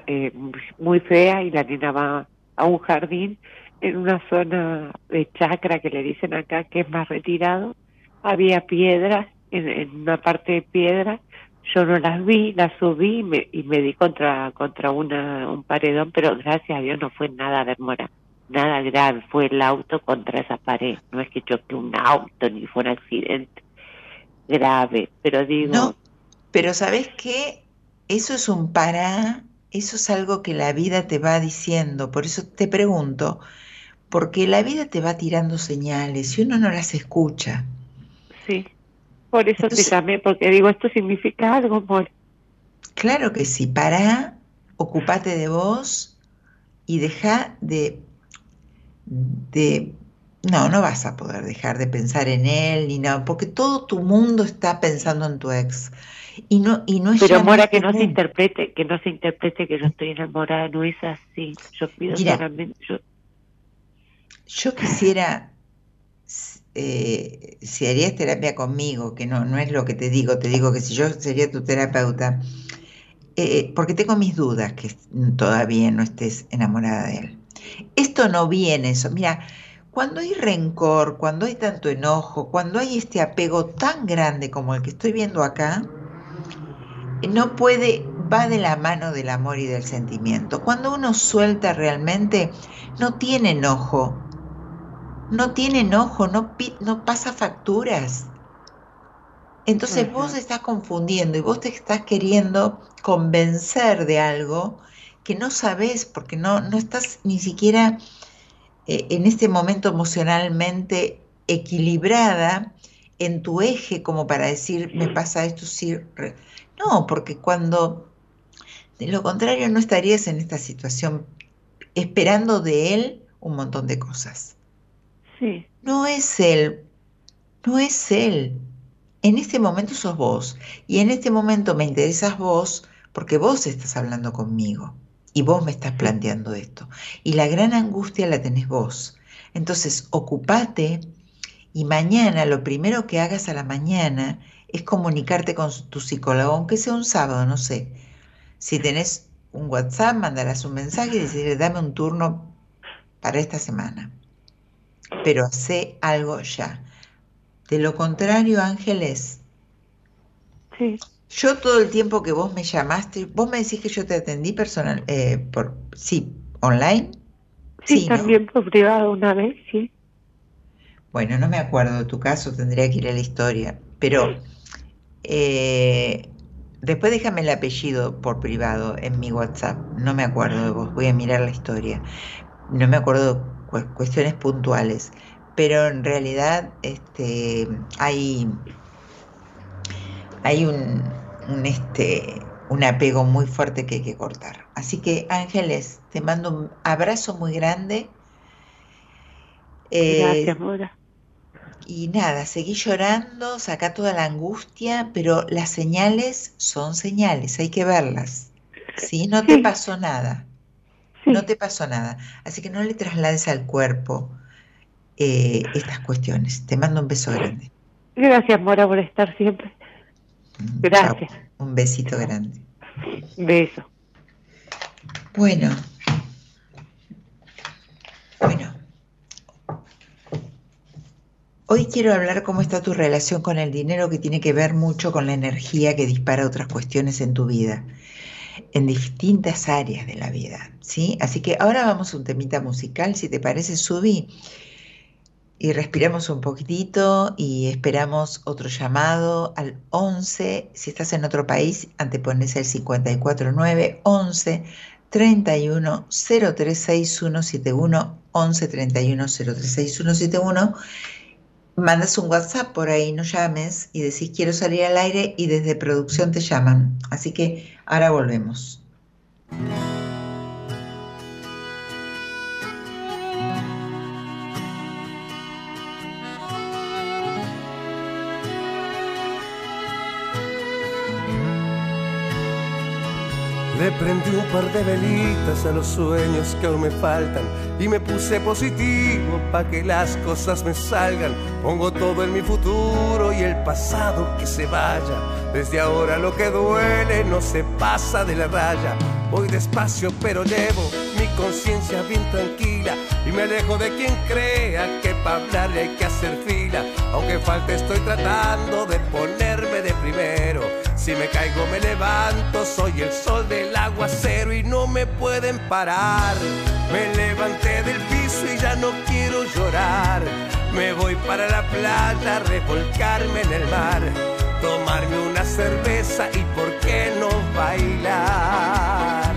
eh, muy feas y la niña va a un jardín en una zona de chacra que le dicen acá que es más retirado, había piedras, en, una parte de piedra, yo no las vi, las subí y me, y me di contra contra una un paredón, pero gracias a Dios no fue nada demora, nada grave, fue el auto contra esa pared, no es que choque un auto ni fue un accidente grave, pero digo... No, pero ¿sabes qué? Eso es un para, eso es algo que la vida te va diciendo, por eso te pregunto, porque la vida te va tirando señales y uno no las escucha. Sí, por eso te llamé, porque digo, esto significa algo, amor. Claro que sí, para, ocupate de vos y deja de, de no, no vas a poder dejar de pensar en él ni nada, porque todo tu mundo está pensando en tu ex. Y no, y no es Pero Mora, que no se interprete, que no se interprete que yo estoy enamorada, no es así. Yo pido solamente. Yo... yo quisiera, eh, si harías terapia conmigo, que no, no es lo que te digo, te digo que si yo sería tu terapeuta, eh, porque tengo mis dudas que todavía no estés enamorada de él. Esto no viene, eso. Mira, cuando hay rencor, cuando hay tanto enojo, cuando hay este apego tan grande como el que estoy viendo acá, no puede, va de la mano del amor y del sentimiento. Cuando uno suelta realmente, no tiene enojo, no tiene enojo, no, no pasa facturas. Entonces vos estás confundiendo y vos te estás queriendo convencer de algo que no sabes porque no, no estás ni siquiera eh, en este momento emocionalmente equilibrada en tu eje como para decir, me pasa esto, sí. No, porque cuando, de lo contrario, no estarías en esta situación esperando de él un montón de cosas. Sí. No es él, no es él. En este momento sos vos y en este momento me interesas vos porque vos estás hablando conmigo y vos me estás planteando esto. Y la gran angustia la tenés vos. Entonces, ocupate y mañana lo primero que hagas a la mañana es comunicarte con tu psicólogo, aunque sea un sábado, no sé. Si tenés un WhatsApp, mandarás un mensaje y decirle, dame un turno para esta semana. Pero hace algo ya. De lo contrario, Ángeles, sí. Yo todo el tiempo que vos me llamaste, vos me decís que yo te atendí personal, eh, por, sí, online. Sí, también por privado una vez, sí. Bueno, no me acuerdo de tu caso, tendría que ir a la historia, pero eh, después déjame el apellido por privado en mi WhatsApp, no me acuerdo de vos, voy a mirar la historia, no me acuerdo cuestiones puntuales, pero en realidad este, hay, hay un, un, este, un apego muy fuerte que hay que cortar. Así que Ángeles, te mando un abrazo muy grande. Eh, Gracias, Mora. Y nada, seguí llorando, saca toda la angustia, pero las señales son señales, hay que verlas. ¿sí? No te pasó nada. No te pasó nada. Así que no le traslades al cuerpo eh, estas cuestiones. Te mando un beso grande. Gracias, Mora, por estar siempre. Gracias. Un besito grande. Beso. Bueno. Bueno. Hoy quiero hablar cómo está tu relación con el dinero que tiene que ver mucho con la energía que dispara otras cuestiones en tu vida, en distintas áreas de la vida, ¿sí? Así que ahora vamos a un temita musical, si te parece, subí y respiramos un poquitito y esperamos otro llamado al 11, si estás en otro país, antepones el 549 11 31 036171 11 31 036171 mandas un WhatsApp por ahí, no llames y decís quiero salir al aire y desde producción te llaman. Así que ahora volvemos. Le prendí un par de velitas a los sueños que aún me faltan y me puse positivo para que las cosas me salgan. Pongo todo en mi futuro y el pasado que se vaya. Desde ahora lo que duele no se pasa de la raya. Voy despacio pero llevo mi conciencia bien tranquila y me alejo de quien crea que para hablarle hay que hacer fila. Aunque falte estoy tratando primero si me caigo me levanto, soy el sol del aguacero y no me pueden parar. Me levanté del piso y ya no quiero llorar. Me voy para la playa, revolcarme en el mar, tomarme una cerveza y por qué no bailar.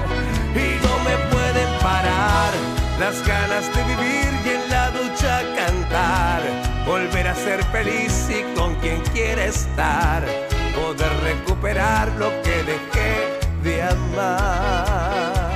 Y no me pueden parar las ganas de vivir y en la ducha cantar, volver a ser feliz y con quien quiera estar poder recuperar lo que dejé de amar.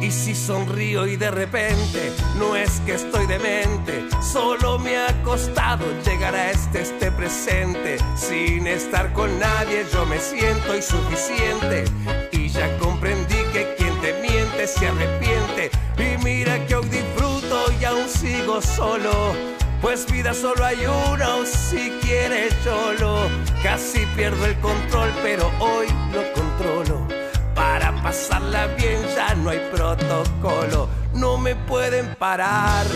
Y si sonrío y de repente no es que estoy demente, solo me ha costado llegar a este, este presente. Sin estar con nadie yo me siento insuficiente y ya comprendí que quien te miente se arrepiente. Y mira que hoy disfruto y aún sigo solo pues vida solo hay una o si quieres solo. Casi pierdo el control, pero hoy lo controlo. Para pasarla bien ya no hay protocolo. No me pueden parar.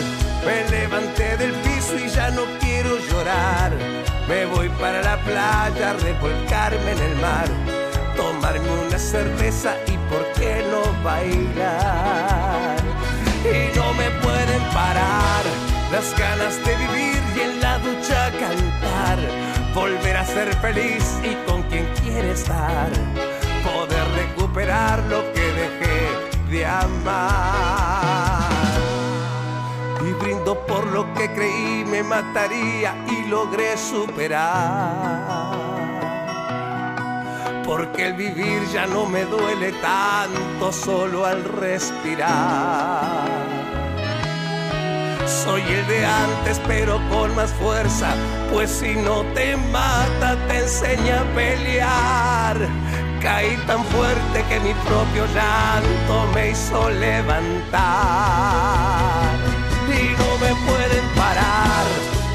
Me levanté del piso y ya no quiero llorar. Me voy para la playa, revolcarme en el mar. Tomarme una cerveza y por qué no bailar. Y no me pueden parar las ganas de vivir y en la ducha cantar, volver a ser feliz y con quien quiere estar, poder recuperar lo que dejé de amar. Y brindo por lo que creí me mataría y logré superar. Porque el vivir ya no me duele tanto solo al respirar soy el de antes, pero con más fuerza. Pues si no te mata, te enseña a pelear. Caí tan fuerte que mi propio llanto me hizo levantar. Y no me pueden parar.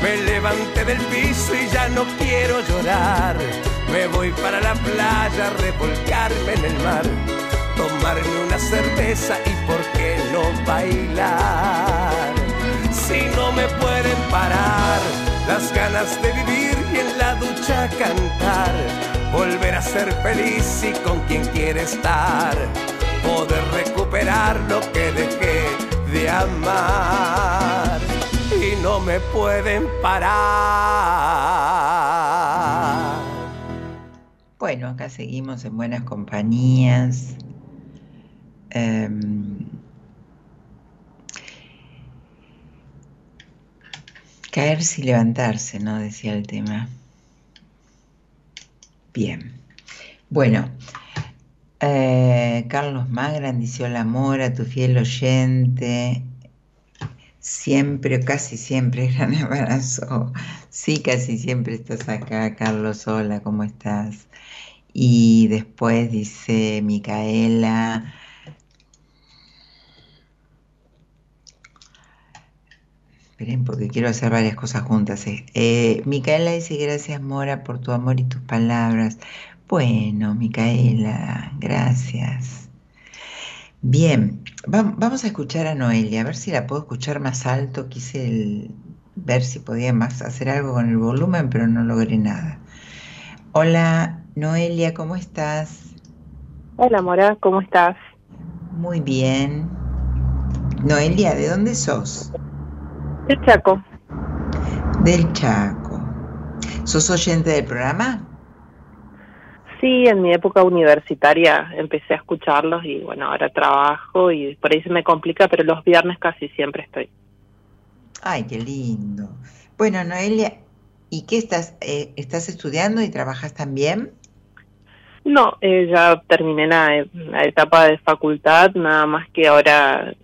Me levanté del piso y ya no quiero llorar. Me voy para la playa a revolcarme en el mar. Tomarme una cerveza y por qué no bailar si no me pueden parar las ganas de vivir y en la ducha cantar, volver a ser feliz y con quien quiere estar, poder recuperar lo que dejé de amar y no me pueden parar. Bueno, acá seguimos en buenas compañías. Em, Caerse y levantarse, ¿no? Decía el tema. Bien. Bueno, eh, Carlos Magran dice hola Mora, tu fiel oyente. Siempre, casi siempre, gran abrazo. Sí, casi siempre estás acá, Carlos. Hola, ¿cómo estás? Y después dice Micaela, Esperen, porque quiero hacer varias cosas juntas. Eh. eh, Micaela dice gracias Mora por tu amor y tus palabras. Bueno, Micaela, gracias. Bien, vamos a escuchar a Noelia, a ver si la puedo escuchar más alto. Quise ver si podía más hacer algo con el volumen, pero no logré nada. Hola, Noelia, ¿cómo estás? Hola, Mora, ¿cómo estás? Muy bien. Noelia, ¿de dónde sos? Del Chaco. Del Chaco. ¿Sos oyente del programa? Sí, en mi época universitaria empecé a escucharlos y bueno, ahora trabajo y por ahí se me complica, pero los viernes casi siempre estoy. Ay, qué lindo. Bueno, Noelia, ¿y qué estás? Eh, ¿Estás estudiando y trabajas también? No, eh, ya terminé la, la, etapa de facultad, nada más que ahora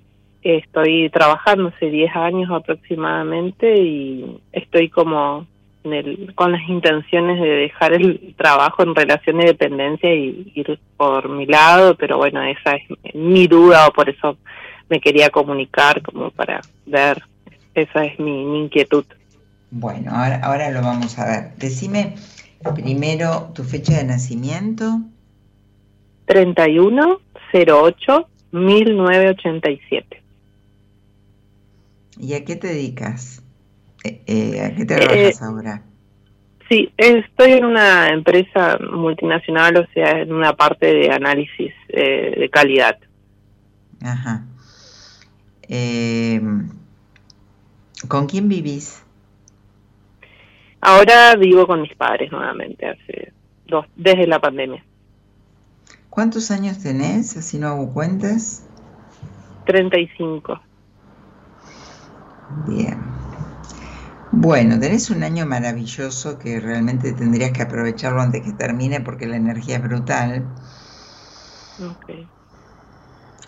estoy trabajando hace 10 años aproximadamente y estoy como con las intenciones de dejar el trabajo en relación de dependencia y ir por mi lado, pero bueno, esa es mi duda o por eso me quería comunicar como para ver, esa es mi, inquietud. Bueno, ahora, ahora lo vamos a ver. Decime primero tu fecha de nacimiento. 31 08 1987. ¿Y a qué te dedicas? Eh, eh, ¿A qué te trabajas eh, ahora? Sí, estoy en una empresa multinacional, o sea, en una parte de análisis de calidad. Ajá. ¿Con quién vivís? Ahora vivo con mis padres nuevamente, hace dos, desde la pandemia. ¿Cuántos años tenés? Así no hago cuentas. 35. Bien. Bueno, tenés un año maravilloso que realmente tendrías que aprovecharlo antes que termine porque la energía es brutal. Ok.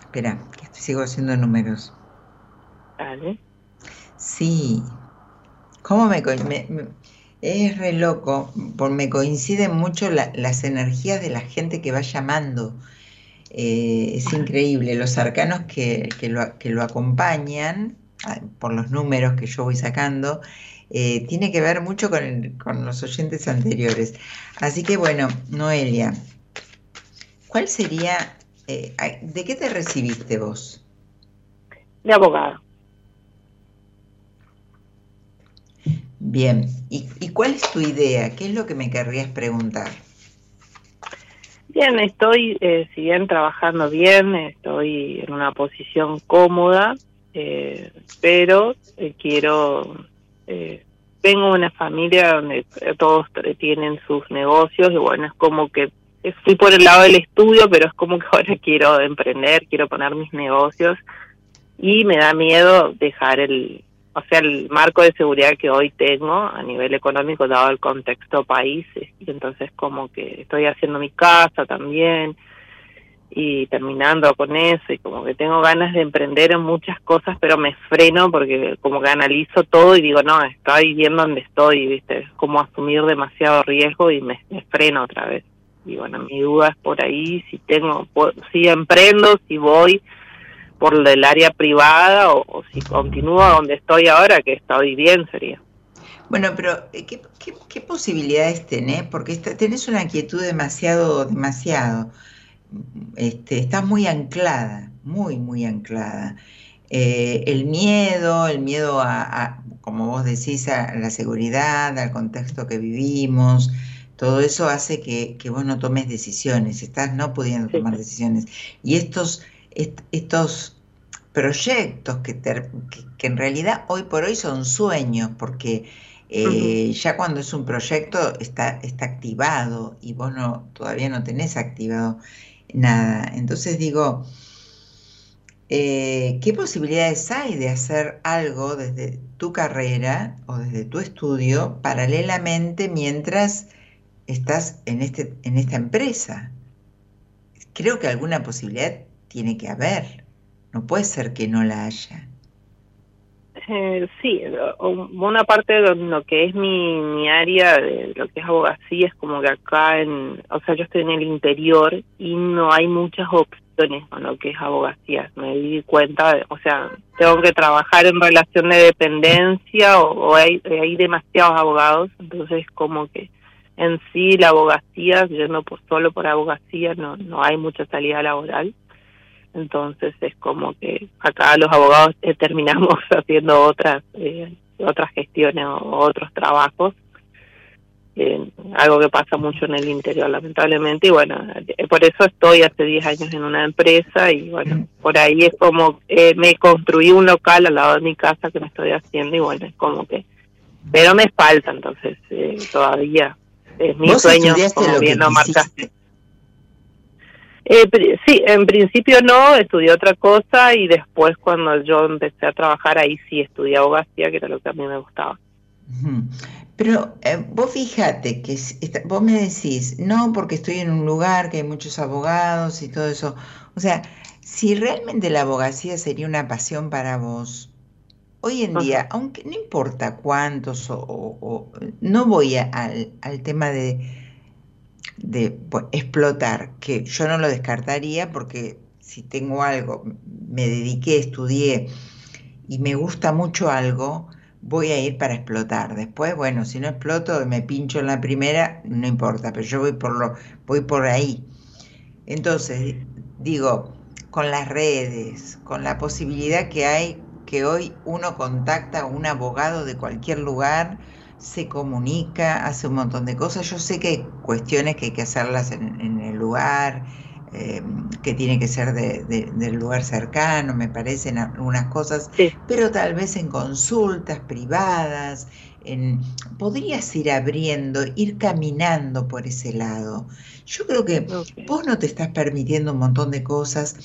Espera, que sigo haciendo números. Vale. Sí. ¿Cómo me, es re loco, porque me coinciden mucho las energías de la gente que va llamando. Eh, es increíble, los arcanos que, que, lo, que lo acompañan por los números que yo voy sacando, eh, tiene que ver mucho con, con, los oyentes anteriores. Así que bueno, Noelia, ¿cuál sería, eh, de qué te recibiste vos? De abogado. Bien, ¿Y, ¿y cuál es tu idea? ¿Qué es lo que me querrías preguntar? Bien, estoy, eh, si bien trabajando bien, estoy en una posición cómoda, eh, pero eh, quiero, eh, tengo una familia donde todos tienen sus negocios y bueno, es como que fui por el lado del estudio, pero es como que ahora quiero emprender, quiero poner mis negocios. Y me da miedo dejar el, o sea, el marco de seguridad que hoy tengo a nivel económico dado el contexto país, y entonces como que estoy haciendo mi casa también, y terminando con eso y como que tengo ganas de emprender en muchas cosas pero me freno porque como que analizo todo y digo no estoy bien donde estoy viste es como asumir demasiado riesgo y me, freno otra vez. Y bueno mi duda es por ahí si tengo si emprendo si voy por el área privada o, si continúo donde estoy ahora que estoy bien sería. Bueno, pero eh, ¿qué, qué, qué posibilidades tenés? Porque tenés una quietud demasiado, demasiado este, estás muy anclada, muy, muy anclada. Eh, el miedo, el miedo a, como vos decís, a la seguridad, al contexto que vivimos, todo eso hace que, vos no tomes decisiones, estás no pudiendo tomar decisiones. Y estos, estos proyectos que, que, en realidad hoy por hoy son sueños, porque eh, ya cuando es un proyecto está, está activado y vos no, todavía no tenés activado nada. Entonces digo, eh, ¿qué posibilidades hay de hacer algo desde tu carrera o desde tu estudio paralelamente mientras estás en, este, en esta empresa? Creo que alguna posibilidad tiene que haber. No puede ser que no la haya. Eh, sí, una parte de lo que es mi, mi área de lo que es abogacía es como que acá en, o sea, yo estoy en el interior y no hay muchas opciones con lo que es abogacía. Me di cuenta, o sea, tengo que trabajar en relación de dependencia o, hay, hay demasiados abogados, entonces como que en sí la abogacía, yendo por solo por abogacía, no, no hay mucha salida laboral. Entonces es como que acá los abogados terminamos haciendo otras eh, otras gestiones o otros trabajos. Eh, algo que pasa mucho en el interior lamentablemente y bueno eh, por eso estoy hace 10 años en una empresa y bueno por ahí es como eh, me construí un local al lado de mi casa que me estoy haciendo y bueno es como que pero me falta entonces eh, todavía es mi sueño como bien lo marcaste eh, sí, en principio no, estudié otra cosa y después cuando yo empecé a trabajar ahí sí estudié abogacía, que era lo que a mí me gustaba. Pero eh, vos fíjate que vos me decís, no, porque estoy en un lugar que hay muchos abogados y todo eso. O sea, si realmente la abogacía sería una pasión para vos, hoy en día, aunque no importa cuántos o, no voy al, tema de, de explotar, que yo no lo descartaría porque si tengo algo, me dediqué, estudié y me gusta mucho algo, voy a ir para explotar. Después, bueno, si no exploto, me pincho en la primera, no importa, pero yo voy por lo, voy por ahí. Entonces, digo, con las redes, con la posibilidad que hay que hoy uno contacta a un abogado de cualquier lugar, se comunica, hace un montón de cosas. Yo sé que hay cuestiones que hay que hacerlas en, en el lugar, eh, que tiene que ser de, del lugar cercano, me parecen algunas cosas, pero tal vez en consultas privadas, en, podrías ir abriendo, ir caminando por ese lado. Yo creo que vos no te estás permitiendo un montón de cosas,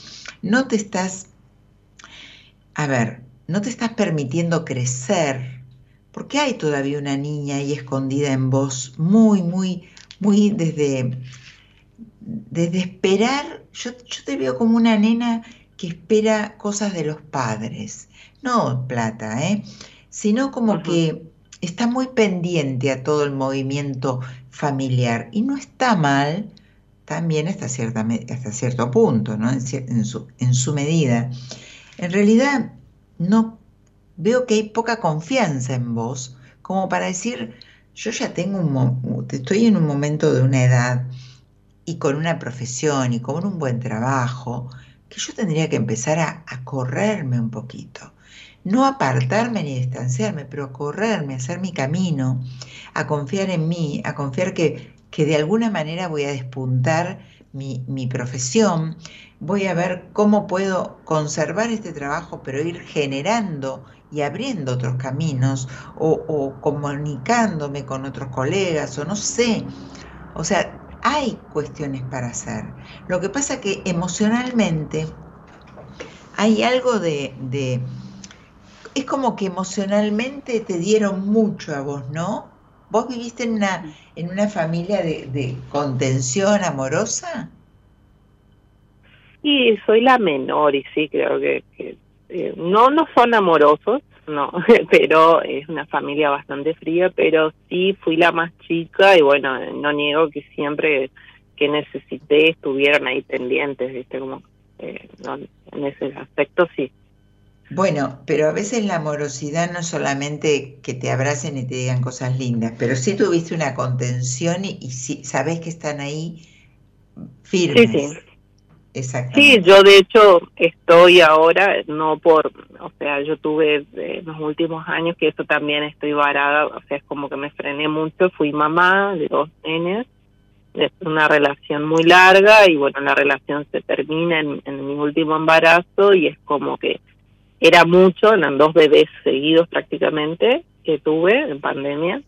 no te estás, a ver, no te estás permitiendo crecer, porque hay todavía una niña ahí escondida en vos, muy, muy, muy desde desde esperar, yo, yo te veo como una nena que espera cosas de los padres, no plata, ¿eh? sino como que está muy pendiente a todo el movimiento familiar y no está mal también hasta, cierta, hasta cierto punto, ¿no? en, su, en su medida. En realidad, no veo que hay poca confianza en vos, como para decir, yo ya tengo un, estoy en un momento de una edad y con una profesión y con un buen trabajo, que yo tendría que empezar a, correrme un poquito. No apartarme ni distanciarme, pero a correrme, a hacer mi camino, a confiar en mí, a confiar que, que de alguna manera voy a despuntar mi, mi, profesión, voy a ver cómo puedo conservar este trabajo, pero ir generando y abriendo otros caminos o, comunicándome con otros colegas o no sé. O sea, hay cuestiones para hacer. Lo que pasa que emocionalmente hay algo de, Es como que emocionalmente te dieron mucho a vos, ¿no? ¿Vos viviste en una, en una familia de, contención amorosa? Sí, soy la menor y sí, creo que, eh, no, no son amorosos, no, pero es una familia bastante fría, pero sí fui la más chica y bueno, no niego que siempre que necesité estuvieron ahí pendientes, ¿viste? Como eh, en ese aspecto sí. Bueno, pero a veces la amorosidad no es solamente que te abracen y te digan cosas lindas, pero sí tuviste una contención y, y sí, sabes que están ahí firmes. Sí, sí. Sí, yo de hecho estoy ahora, no por, o sea, yo tuve en los últimos años que eso también estoy varada, o sea, es como que me frené mucho, fui mamá de dos nenes, es una relación muy larga y bueno, la relación se termina en, en mi último embarazo y es como que era mucho, eran dos bebés seguidos prácticamente que tuve en pandemia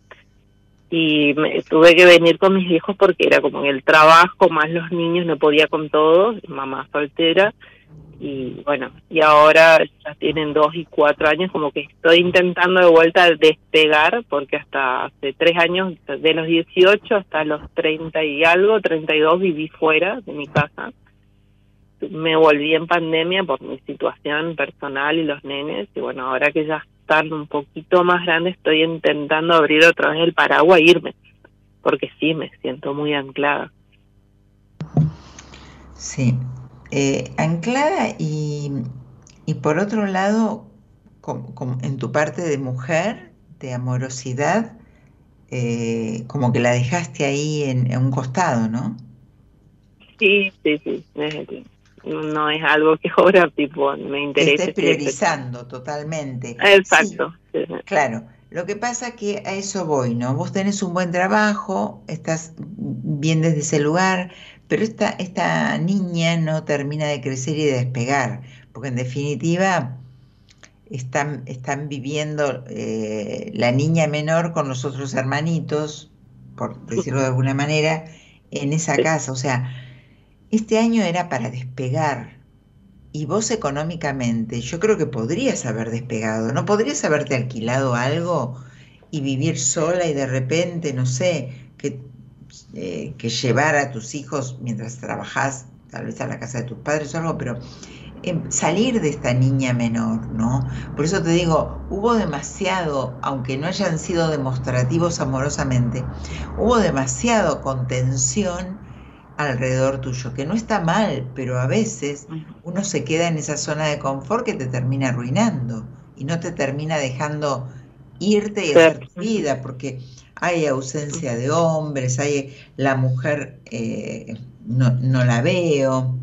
y me, tuve que venir con mis hijos porque era como el trabajo más los niños no podía con todos mamá soltera. Y bueno y ahora ya tienen dos y cuatro años como que estoy intentando de vuelta despegar porque hasta hace tres años de los 18 hasta los 30 y algo 32 viví fuera de mi casa. Me volví en pandemia por mi situación personal y los nenes y bueno ahora que ya un poquito más grande, estoy intentando abrir otra vez el paraguas e irme, porque sí, me siento muy anclada. Sí, eh, anclada y, y por otro lado, en tu parte de mujer, de amorosidad, eh, como que la dejaste ahí en, un costado, ¿no? Sí, sí, sí, no es algo que ahora tipo me interesa. Estés priorizando totalmente. Exacto. claro, Lo que pasa que a eso voy, ¿no? Vos tenés un buen trabajo, estás bien desde ese lugar, pero esta, esta niña no termina de crecer y de despegar, porque en definitiva están, están viviendo eh, la niña menor con los otros hermanitos, por decirlo de alguna manera, en esa casa. O sea, este año era para despegar. Y vos económicamente, yo creo que podrías haber despegado. ¿No podrías haberte alquilado algo y vivir sola y de repente, no sé, que, eh, que llevar a tus hijos mientras trabajás, tal vez a la casa de tus padres o algo, pero Em, salir de esta niña menor, ¿no? Por eso te digo, hubo demasiado, aunque no hayan sido demostrativos amorosamente, hubo demasiado contención alrededor tuyo, que no está mal, pero a veces uno se queda en esa zona de confort que te termina arruinando y no te termina dejando irte y hacer tu vida, porque hay ausencia de hombres, hay la mujer eh, no, no la veo,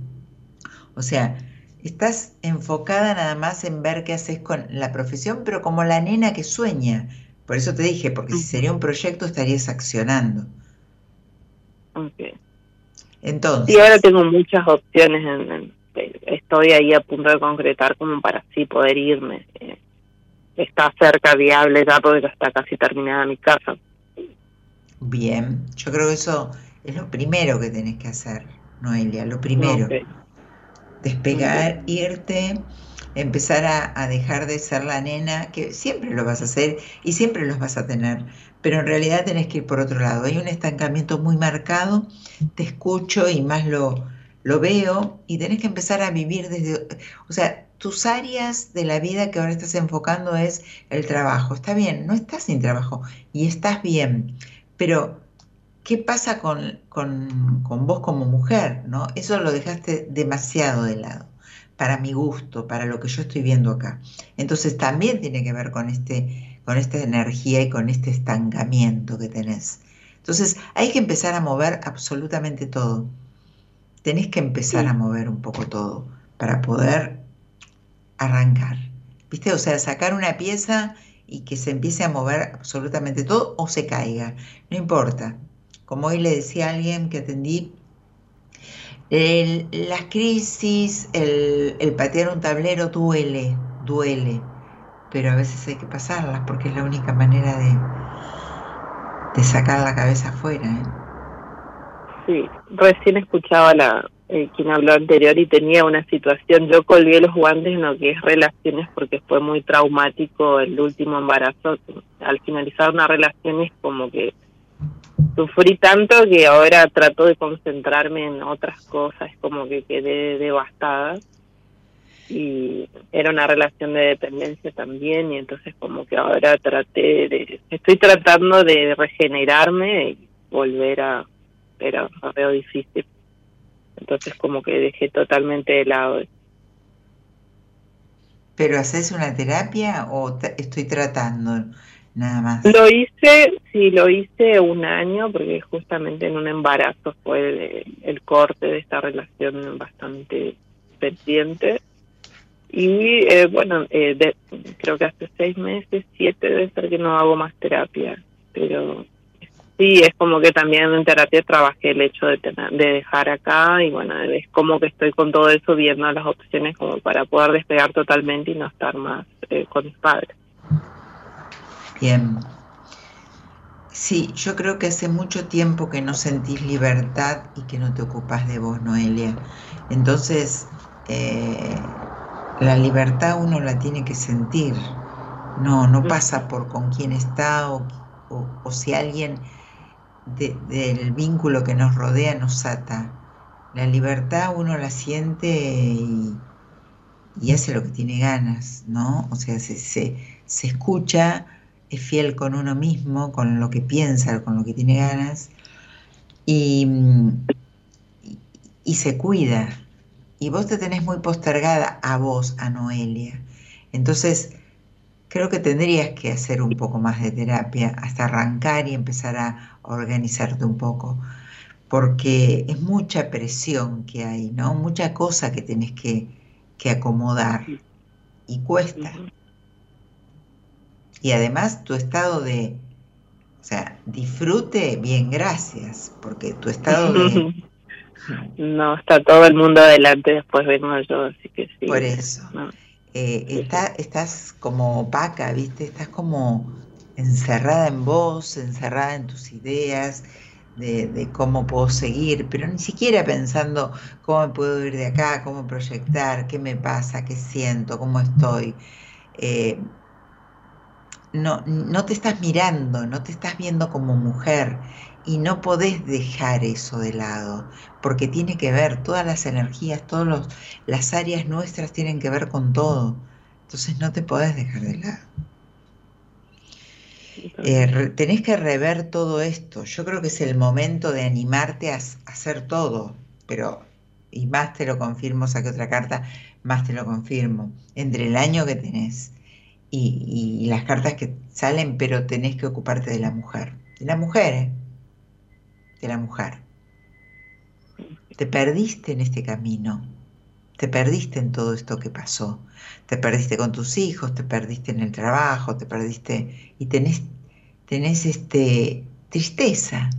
o sea, Estás enfocada nada más en ver qué haces con la profesión, pero como la nena que sueña. Por eso te dije, porque si sería un proyecto estarías accionando. Ok. Entonces. Y ahora tengo muchas opciones. En, estoy ahí a punto de concretar como para así poder irme. Eh, está cerca, viable ya, porque está casi terminada mi casa. Bien, yo creo que eso es lo primero que tenés que hacer, Noelia, lo primero despegar, irte, empezar a, dejar de ser la nena, que siempre lo vas a hacer y siempre los vas a tener, pero en realidad tenés que ir por otro lado. Hay un estancamiento muy marcado, te escucho y más lo, lo veo y tenés que empezar a vivir desde, o sea, tus áreas de la vida que ahora estás enfocando es el trabajo. Está bien, no estás sin trabajo y estás bien, pero ¿qué pasa con, vos como mujer? ¿no? Eso lo dejaste demasiado de lado, para mi gusto, para lo que yo estoy viendo acá. Entonces también tiene que ver con, este, con esta energía y con este estancamiento que tenés. Entonces hay que empezar a mover absolutamente todo. Tenés que empezar a mover un poco todo para poder arrancar. ¿Viste? O sea, sacar una pieza y que se empiece a mover absolutamente todo o se caiga. No importa, como hoy le decía a alguien que atendí, las crisis, el, patear un tablero duele, duele, pero a veces hay que pasarlas porque es la única manera de, de sacar la cabeza afuera. ¿eh? Sí, recién escuchaba la eh, quien habló anterior y tenía una situación, yo colgué los guantes en lo que es relaciones porque fue muy traumático el último embarazo. Al finalizar una relación es como que sufrí tanto que ahora trato de concentrarme en otras cosas, como que quedé devastada. Y era una relación de dependencia también, y entonces como que ahora traté de, estoy tratando de regenerarme y volver a, pero veo difícil. Entonces como que dejé totalmente de lado. ¿Pero haces una terapia o estoy tratando? nada más. Lo hice, sí, lo hice un año porque justamente en un embarazo fue el, corte de esta relación bastante pendiente. Y eh, bueno, eh, creo que hace seis meses, siete debe ser que no hago más terapia, pero sí, es como que también en terapia trabajé el hecho de, tener, de dejar acá y bueno, es como que estoy con todo eso viendo las opciones como para poder despegar totalmente y no estar más eh, con mis padres. Bien. Sí, yo creo que hace mucho tiempo que no sentís libertad y que no te ocupas de vos, Noelia. Entonces, eh, la libertad uno la tiene que sentir. No, no pasa por con quién está o, si alguien del vínculo que nos rodea nos ata. La libertad uno la siente y, hace lo que tiene ganas, ¿no? O sea, se, se escucha es fiel con uno mismo, con lo que piensa, con lo que tiene ganas, y, y, se cuida. Y vos te tenés muy postergada a vos, a Noelia. Entonces, creo que tendrías que hacer un poco más de terapia hasta arrancar y empezar a organizarte un poco, porque es mucha presión que hay, ¿no? Mucha cosa que tenés que, que acomodar y cuesta. Y además tu estado de, o sea, disfrute, bien, gracias, porque tu estado de... No, está todo el mundo adelante, después vengo yo, así que sí. Por eso. Eh, está, estás como opaca, ¿viste? Estás como encerrada en vos, encerrada en tus ideas, de, cómo puedo seguir, pero ni siquiera pensando cómo me puedo ir de acá, cómo proyectar, qué me pasa, qué siento, cómo estoy. Eh, no, no te estás mirando, no te estás viendo como mujer y no podés dejar eso de lado, porque tiene que ver, todas las energías, todas las áreas nuestras tienen que ver con todo. Entonces no te podés dejar de lado. Eh, tenés que rever todo esto. Yo creo que es el momento de animarte a, hacer todo, pero, y más te lo confirmo, saqué otra carta, más te lo confirmo, entre el año que tenés y, y las cartas que salen, pero tenés que ocuparte de la mujer. De la mujer, ¿eh? La mujer. Te perdiste en este camino, te perdiste en todo esto que pasó, te perdiste con tus hijos, te perdiste en el trabajo, te perdiste y tenés, tenés este, tristeza,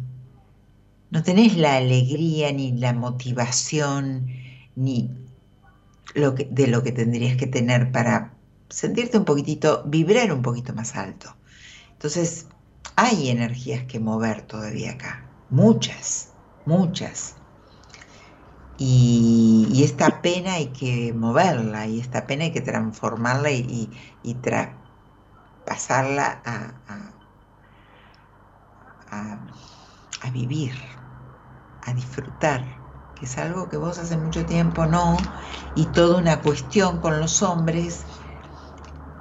no tenés la alegría ni la motivación ni de lo que tendrías que tener para sentirte un poquitito, vibrar un poquito más alto. Entonces, hay energías que mover todavía acá, muchas, muchas. Y, esta pena hay que moverla, y esta pena hay que transformarla y, y, pasarla a, a, vivir, a disfrutar, que es algo que vos hace mucho tiempo no, y toda una cuestión con los hombres.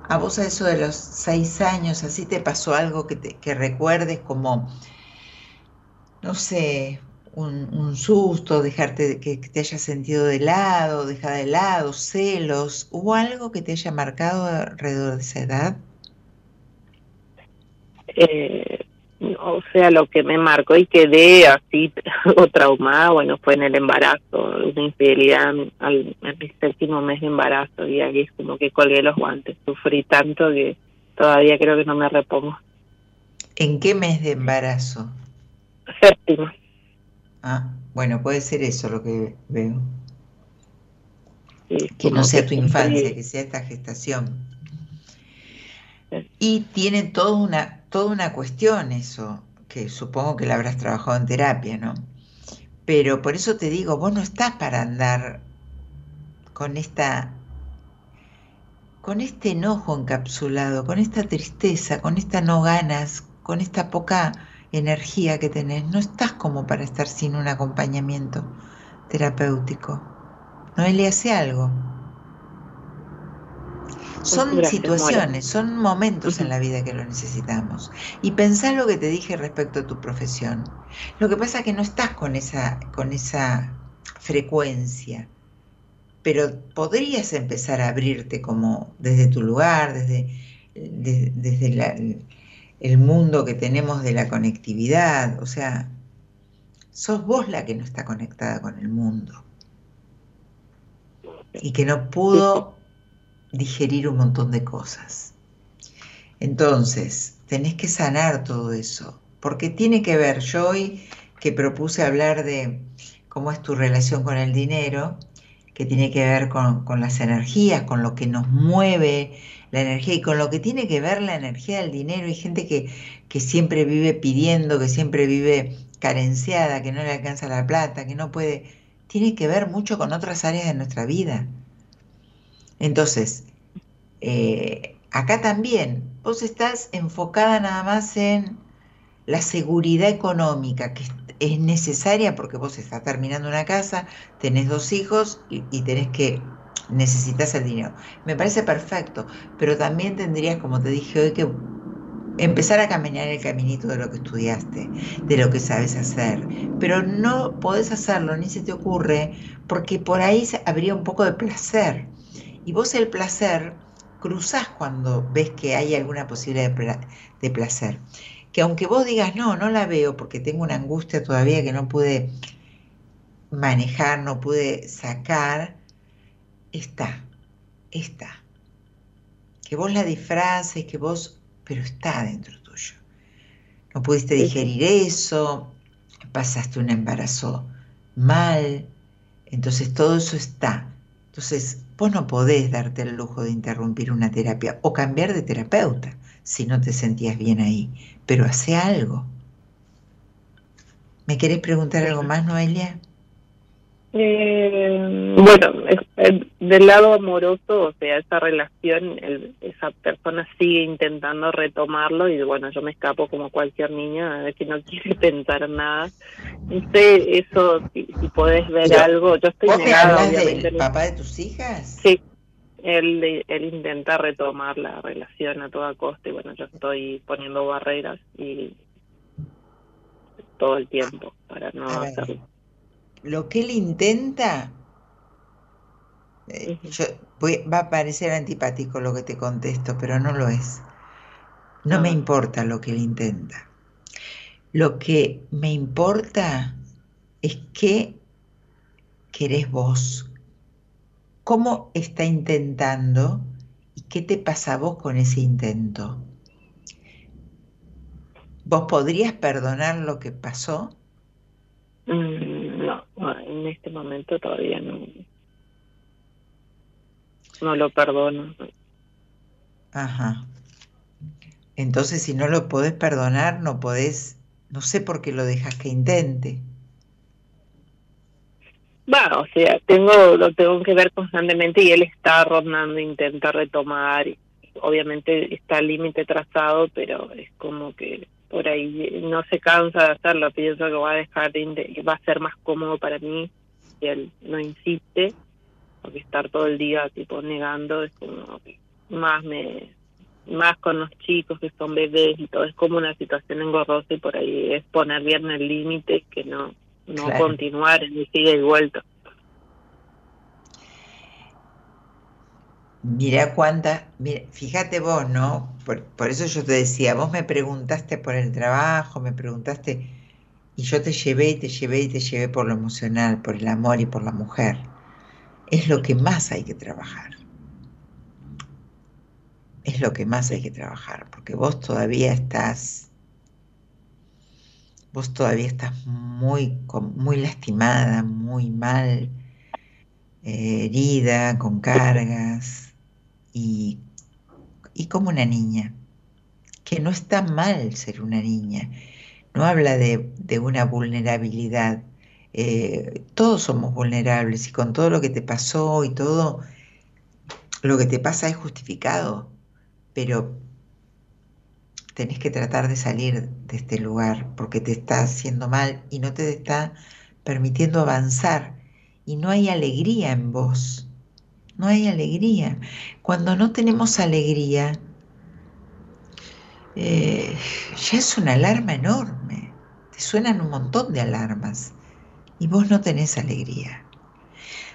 A vos a eso de los seis años, así te pasó algo que, que recuerdes como, no sé, un, susto, dejarte que, te hayas sentido de lado, dejada de lado, celos, ¿hubo algo que te haya marcado alrededor de esa edad? Eh, o sea, lo que me marcó y quedé así o traumada, bueno, fue en el embarazo, una infidelidad al, mi séptimo mes de embarazo y ahí es como que colgué los guantes, sufrí tanto que todavía creo que no me repongo. ¿En qué mes de embarazo? Ah, bueno, puede ser eso lo que veo. que no sea tu infancia, que sea esta gestación. Y tiene toda una, toda una cuestión eso, que supongo que la habrás trabajado en terapia, ¿no? Pero por eso te digo, vos no estás para andar con esta con este enojo encapsulado, con esta tristeza, con esta no ganas, con esta poca energía que tenés. No estás como para estar sin un acompañamiento terapéutico. No le hace algo. Son situaciones, son momentos en la vida que lo necesitamos. Y pensá lo que te dije respecto a tu profesión. Lo que pasa es que no estás con esa, con esa frecuencia, pero podrías empezar a abrirte como desde tu lugar, desde, desde la, el mundo que tenemos de la conectividad, o sea, sos vos la que no está conectada con el mundo y que no pudo digerir un montón de cosas. Entonces, tenés que sanar todo eso, porque tiene que ver, yo hoy que propuse hablar de cómo es tu relación con el dinero, que tiene que ver con, con las energías, con lo que nos mueve, la energía y con lo que tiene que ver la energía del dinero. Hay gente que, que siempre vive pidiendo, que siempre vive carenciada, que no le alcanza la plata, que no puede... Tiene que ver mucho con otras áreas de nuestra vida. Entonces, eh, acá también, vos estás enfocada nada más en la seguridad económica, que es necesaria porque vos estás terminando una casa, tenés dos hijos y, tenés que necesitas el dinero. Me parece perfecto, pero también tendrías, como te dije hoy, que empezar a caminar el caminito de lo que estudiaste, de lo que sabes hacer, pero no podés hacerlo, ni se te ocurre, porque por ahí habría un poco de placer. Y vos el placer cruzás cuando ves que hay alguna posibilidad de, placer. Que aunque vos digas, no, no la veo porque tengo una angustia todavía que no pude manejar, no pude sacar, está, está. Que vos la disfraces, que vos pero está dentro tuyo. No pudiste digerir eso, pasaste un embarazo mal, entonces todo eso está. Entonces vos no podés darte el lujo de interrumpir una terapia o cambiar de terapeuta si no te sentías bien ahí, pero hace algo. ¿Me querés preguntar algo más, Noelia? Eh, bueno, del lado amoroso, o sea, esa relación, esa persona sigue intentando retomarlo y bueno, yo me escapo como cualquier niña que no quiere pensar nada. No sé, eso, si, podés ver algo, yo estoy negada. del papá de tus hijas? Sí, él, él intenta retomar la relación a toda costa y bueno, yo estoy poniendo barreras y todo el tiempo para no hacerlo lo que él intenta, eh, va a parecer antipático lo que te contesto, pero no lo es. No me importa lo que él intenta. Lo que me importa es qué querés vos, cómo está intentando y qué te pasa a vos con ese intento. ¿Vos podrías perdonar lo que pasó? Mm, no, en este momento todavía no. No lo perdono. Ajá. Entonces, si no lo podés perdonar, no podés, no sé por qué lo dejas que intente. Bueno, o sea, tengo, lo tengo que ver constantemente y él está rondando, intenta retomar. obviamente está el límite trazado, pero es como que por ahí no se cansa de hacerlo, pienso que va a dejar de, va a ser más cómodo para mí si él no insiste, porque estar todo el día tipo negando es como más me más con los chicos que son bebés y todo es como una situación engorrosa y por ahí es poner bien el límite que no no continuar en sigue y vuelta. Mira cuánta, mira, fíjate vos, ¿no? Por, eso yo te decía, vos me preguntaste por el trabajo, me preguntaste, y yo te llevé y te llevé y te llevé por lo emocional, por el amor y por la mujer. Es lo que más hay que trabajar. Es lo que más hay que trabajar, porque vos todavía estás, vos todavía estás muy, muy lastimada, muy mal, eh, herida, con cargas y, como una niña, que no está mal ser una niña, no habla de, una vulnerabilidad. Eh, todos somos vulnerables y con todo lo que te pasó y todo lo que te pasa es justificado, pero tenés que tratar de salir de este lugar porque te está haciendo mal y no te está permitiendo avanzar y no hay alegría en vos no hay alegría. Cuando no tenemos alegría, eh, ya es una alarma enorme. Te suenan un montón de alarmas y vos no tenés alegría.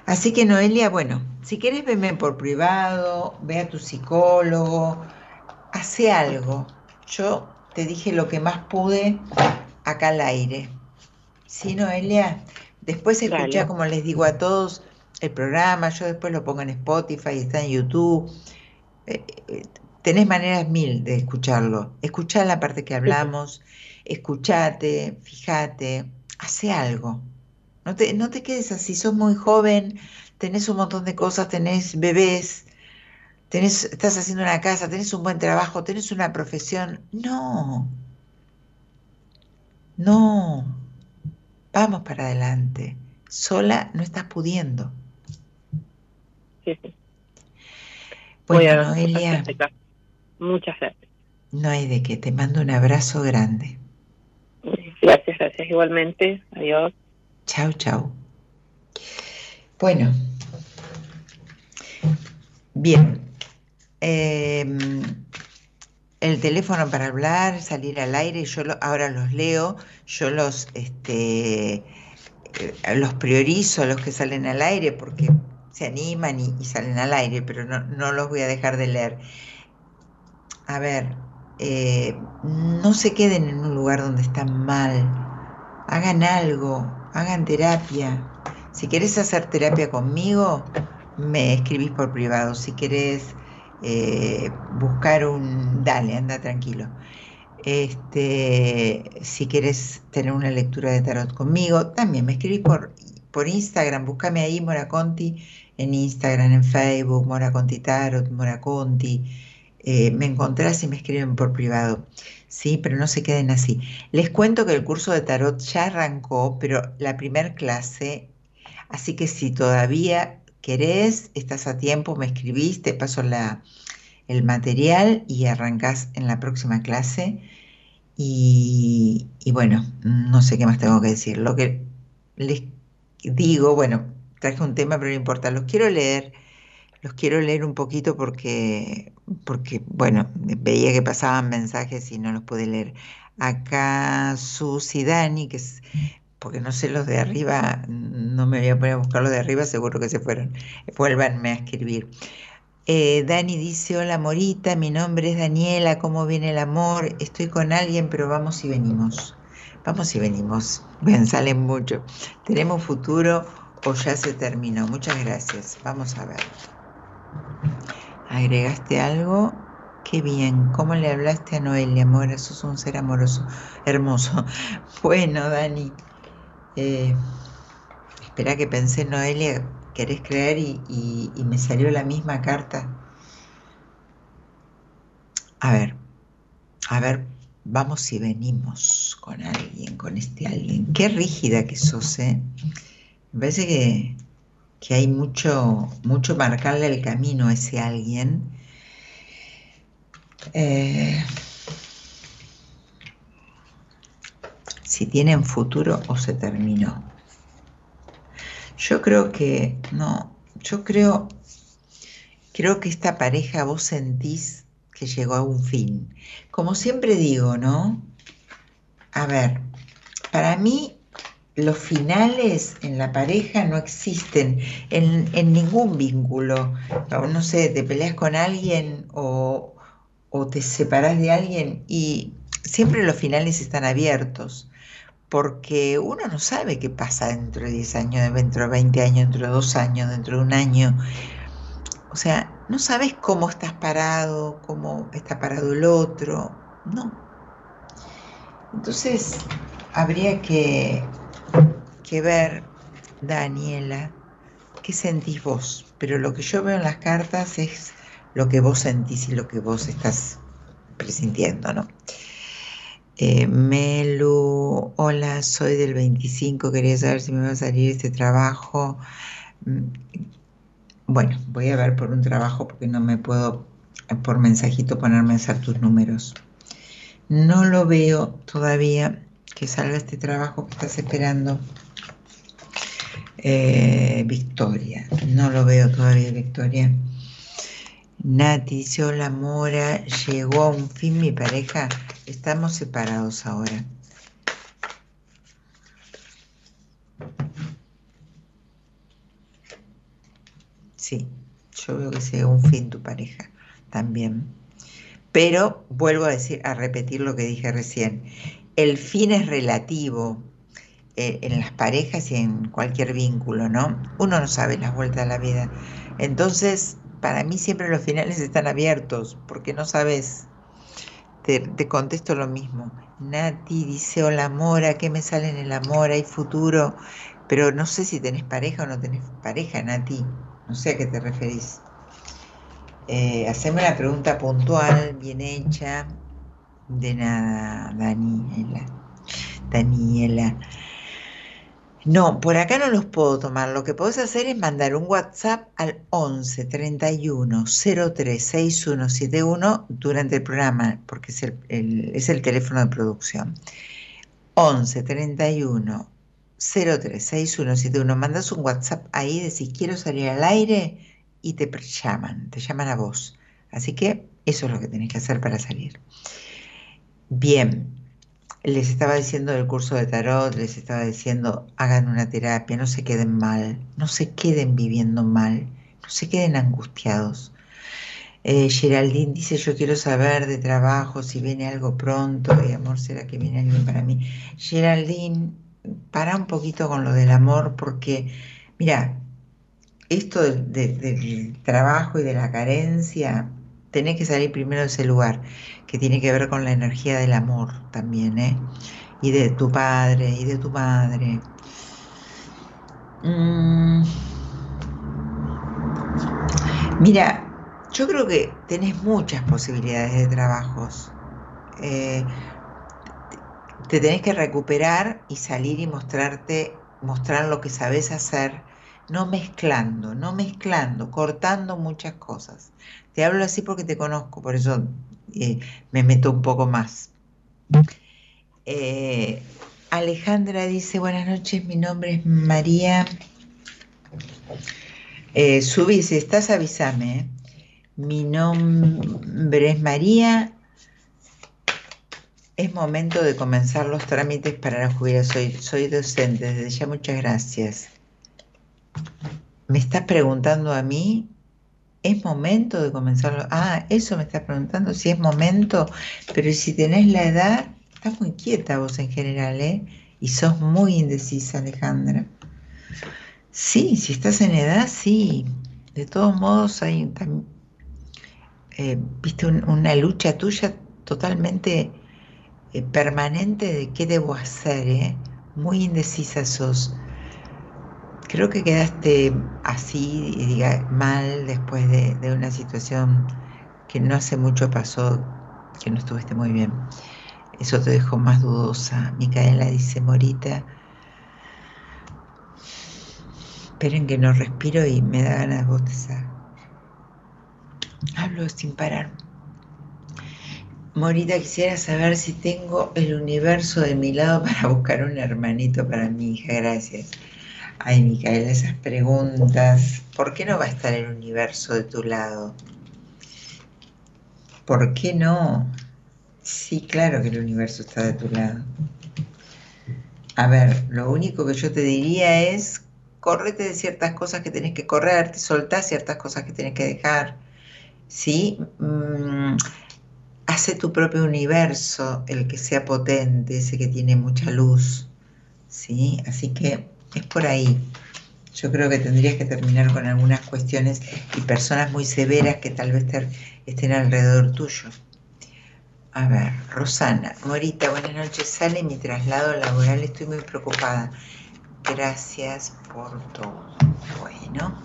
Así que Noelia, bueno, si querés verme por privado, ve a tu psicólogo, hace algo. Yo te dije lo que más pude acá al aire. ¿Sí, Noelia? Después escucha, como les digo a todos, el programa, yo después lo pongo en Spotify, está en YouTube. Eh, eh, tenés maneras mil de escucharlo. Escuchá la parte que hablamos, escuchate, fíjate, hace algo. No te, no te quedes así, sos muy joven, tenés un montón de cosas, tenés bebés, tenés, estás haciendo una casa, tenés un buen trabajo, tenés una profesión. No, no, vamos para adelante. Sola no estás pudiendo. Bueno, Noelia. Muchas gracias. No hay de qué, te mando un abrazo grande. Gracias, gracias igualmente. Adiós. Chao, chao. Bueno, bien. Em, el teléfono para hablar, salir al aire, yo ahora los leo, yo los, este, eh, los priorizo, los que salen al aire, porque se animan y, salen al aire, pero no, los voy a dejar de leer. A ver, eh, no se queden en un lugar donde están mal, hagan algo, hagan terapia. Si querés hacer terapia conmigo, me escribís por privado. Si querés eh, buscar un... Dale, anda tranquilo. Este, si quieres tener una lectura de tarot conmigo, también me escribís por, por Instagram, búscame ahí Mora Conti en Instagram, en Facebook, Mora Conti Tarot, Mora Conti. Eh, me encontrás y me escriben por privado. Sí, pero no se queden así. Les cuento que el curso de tarot ya arrancó, pero la primera clase, así que si todavía querés, estás a tiempo, me escribís, te paso la, el material y arrancás en la próxima clase. Y, y, bueno, no sé qué más tengo que decir. Lo que les digo, bueno, traje un tema, pero no importa, los quiero leer, los quiero leer un poquito porque, porque bueno, veía que pasaban mensajes y no los pude leer. Acá Susi Dani, que es, porque no sé los de arriba, no me voy a poner a buscar los de arriba, seguro que se fueron. Vuélvanme a escribir. Eh, Dani dice, hola Morita, mi nombre es Daniela, ¿cómo viene el amor? Estoy con alguien, pero vamos y venimos. Vamos y venimos. Bien, salen mucho. ¿Tenemos futuro o ya se terminó? Muchas gracias. Vamos a ver. ¿Agregaste algo? Qué bien. ¿Cómo le hablaste a Noelia, amor? Sos un ser amoroso, hermoso. Bueno, Dani. Eh, espera que pensé, Noelia, querés creer y, me salió la misma carta. A ver, a ver, vamos y venimos con alguien, con este alguien. Qué rígida que sos, ¿eh? Me parece que, que hay mucho, mucho marcarle el camino a ese alguien. Eh, si tienen futuro o se terminó. Yo creo que, no, yo creo, creo que esta pareja vos sentís que llegó a un fin. Como siempre digo, ¿no? A ver, para mí los finales en la pareja no existen en, ningún vínculo. No sé, te peleas con alguien o, o te separas de alguien y siempre los finales están abiertos porque uno no sabe qué pasa dentro de 10 años, dentro de 20 años, dentro de 2 años, dentro de un año. O sea, no sabes cómo estás parado, cómo está parado el otro, no. Entonces, habría que, que ver, Daniela, qué sentís vos. Pero lo que yo veo en las cartas es lo que vos sentís y lo que vos estás presintiendo, ¿no? Eh, Melu, hola, soy del 25, quería saber si me va a salir este trabajo. Mm, bueno, voy a ver por un trabajo porque no me puedo por mensajito ponerme a hacer tus números. No lo veo todavía que salga este trabajo que estás esperando. Eh, Victoria, no lo veo todavía, Victoria. Nati hola Mora, llegó a un fin mi pareja, estamos separados ahora. Sí, yo veo que llegó a un fin tu pareja también. Pero vuelvo a decir, a repetir lo que dije recién. El fin es relativo eh, en las parejas y en cualquier vínculo, ¿no? Uno no sabe las vueltas de la vida. Entonces, para mí siempre los finales están abiertos, porque no sabes. Te, contesto lo mismo. Nati dice, hola Mora, ¿qué me sale en el amor? ¿Hay futuro? Pero no sé si tenés pareja o no tenés pareja, Nati. No sé a qué te referís. Eh, haceme una pregunta puntual, bien hecha. De nada, Daniela. Daniela. No, por acá no los puedo tomar. Lo que podés hacer es mandar un WhatsApp al 11 31 03 6171 durante el programa, porque es el, es el teléfono de producción. 11 31 03 6171. Mandas un WhatsApp ahí, decís quiero salir al aire y te llaman, te llaman a vos. Así que eso es lo que tenés que hacer para salir. Bien, les estaba diciendo del curso de tarot, les estaba diciendo hagan una terapia, no se queden mal, no se queden viviendo mal, no se queden angustiados. Eh, Geraldine dice yo quiero saber de trabajo, si viene algo pronto, y amor, ¿será que viene alguien para mí? Geraldine, para un poquito con lo del amor porque, mira, esto del trabajo y de la carencia tenés que salir primero de ese lugar, que tiene que ver con la energía del amor también, ¿eh? Y de tu padre y de tu madre. Mm. Mira, yo creo que tenés muchas posibilidades de trabajos. Eh, te tenés que recuperar y salir y mostrarte, mostrar lo que sabes hacer, no mezclando, no mezclando, cortando muchas cosas. Te hablo así porque te conozco, por eso eh, me meto un poco más. Eh, Alejandra dice, buenas noches, mi nombre es María. Eh, subí, si estás avísame. ¿eh? Mi nombre es María. Es momento de comenzar los trámites para la jubilación. Soy, soy docente, desde ya muchas gracias. ¿Me estás preguntando a mí? ¿Es momento de comenzarlo? Ah, eso me estás preguntando, si es momento, pero si tenés la edad, estás muy quieta vos en general, ¿eh? Y sos muy indecisa, Alejandra. Sí, si estás en edad, sí. De todos modos, hay eh, viste una lucha tuya totalmente eh, permanente de qué debo hacer, ¿eh? Muy indecisa sos. Creo que quedaste así, diga, mal después de, de una situación que no hace mucho pasó, que no estuviste muy bien. Eso te dejó más dudosa. Micaela dice, Morita, esperen que no respiro y me da ganas de bostezar. Hablo sin parar. Morita, quisiera saber si tengo el universo de mi lado para buscar un hermanito para mi hija. Gracias. Ay, Micaela, esas preguntas. ¿Por qué no va a estar el universo de tu lado? ¿Por qué no? Sí, claro que el universo está de tu lado. A ver, lo único que yo te diría es, córrete de ciertas cosas que tenés que correr, te soltás ciertas cosas que tenés que dejar, ¿sí? Mm, hace tu propio universo, el que sea potente, ese que tiene mucha luz, ¿sí? Así que es por ahí. Yo creo que tendrías que terminar con algunas cuestiones y personas muy severas que tal vez estén alrededor tuyo. A ver, Rosana, Morita, buenas noches. Sale mi traslado laboral, estoy muy preocupada. Gracias por todo. Bueno,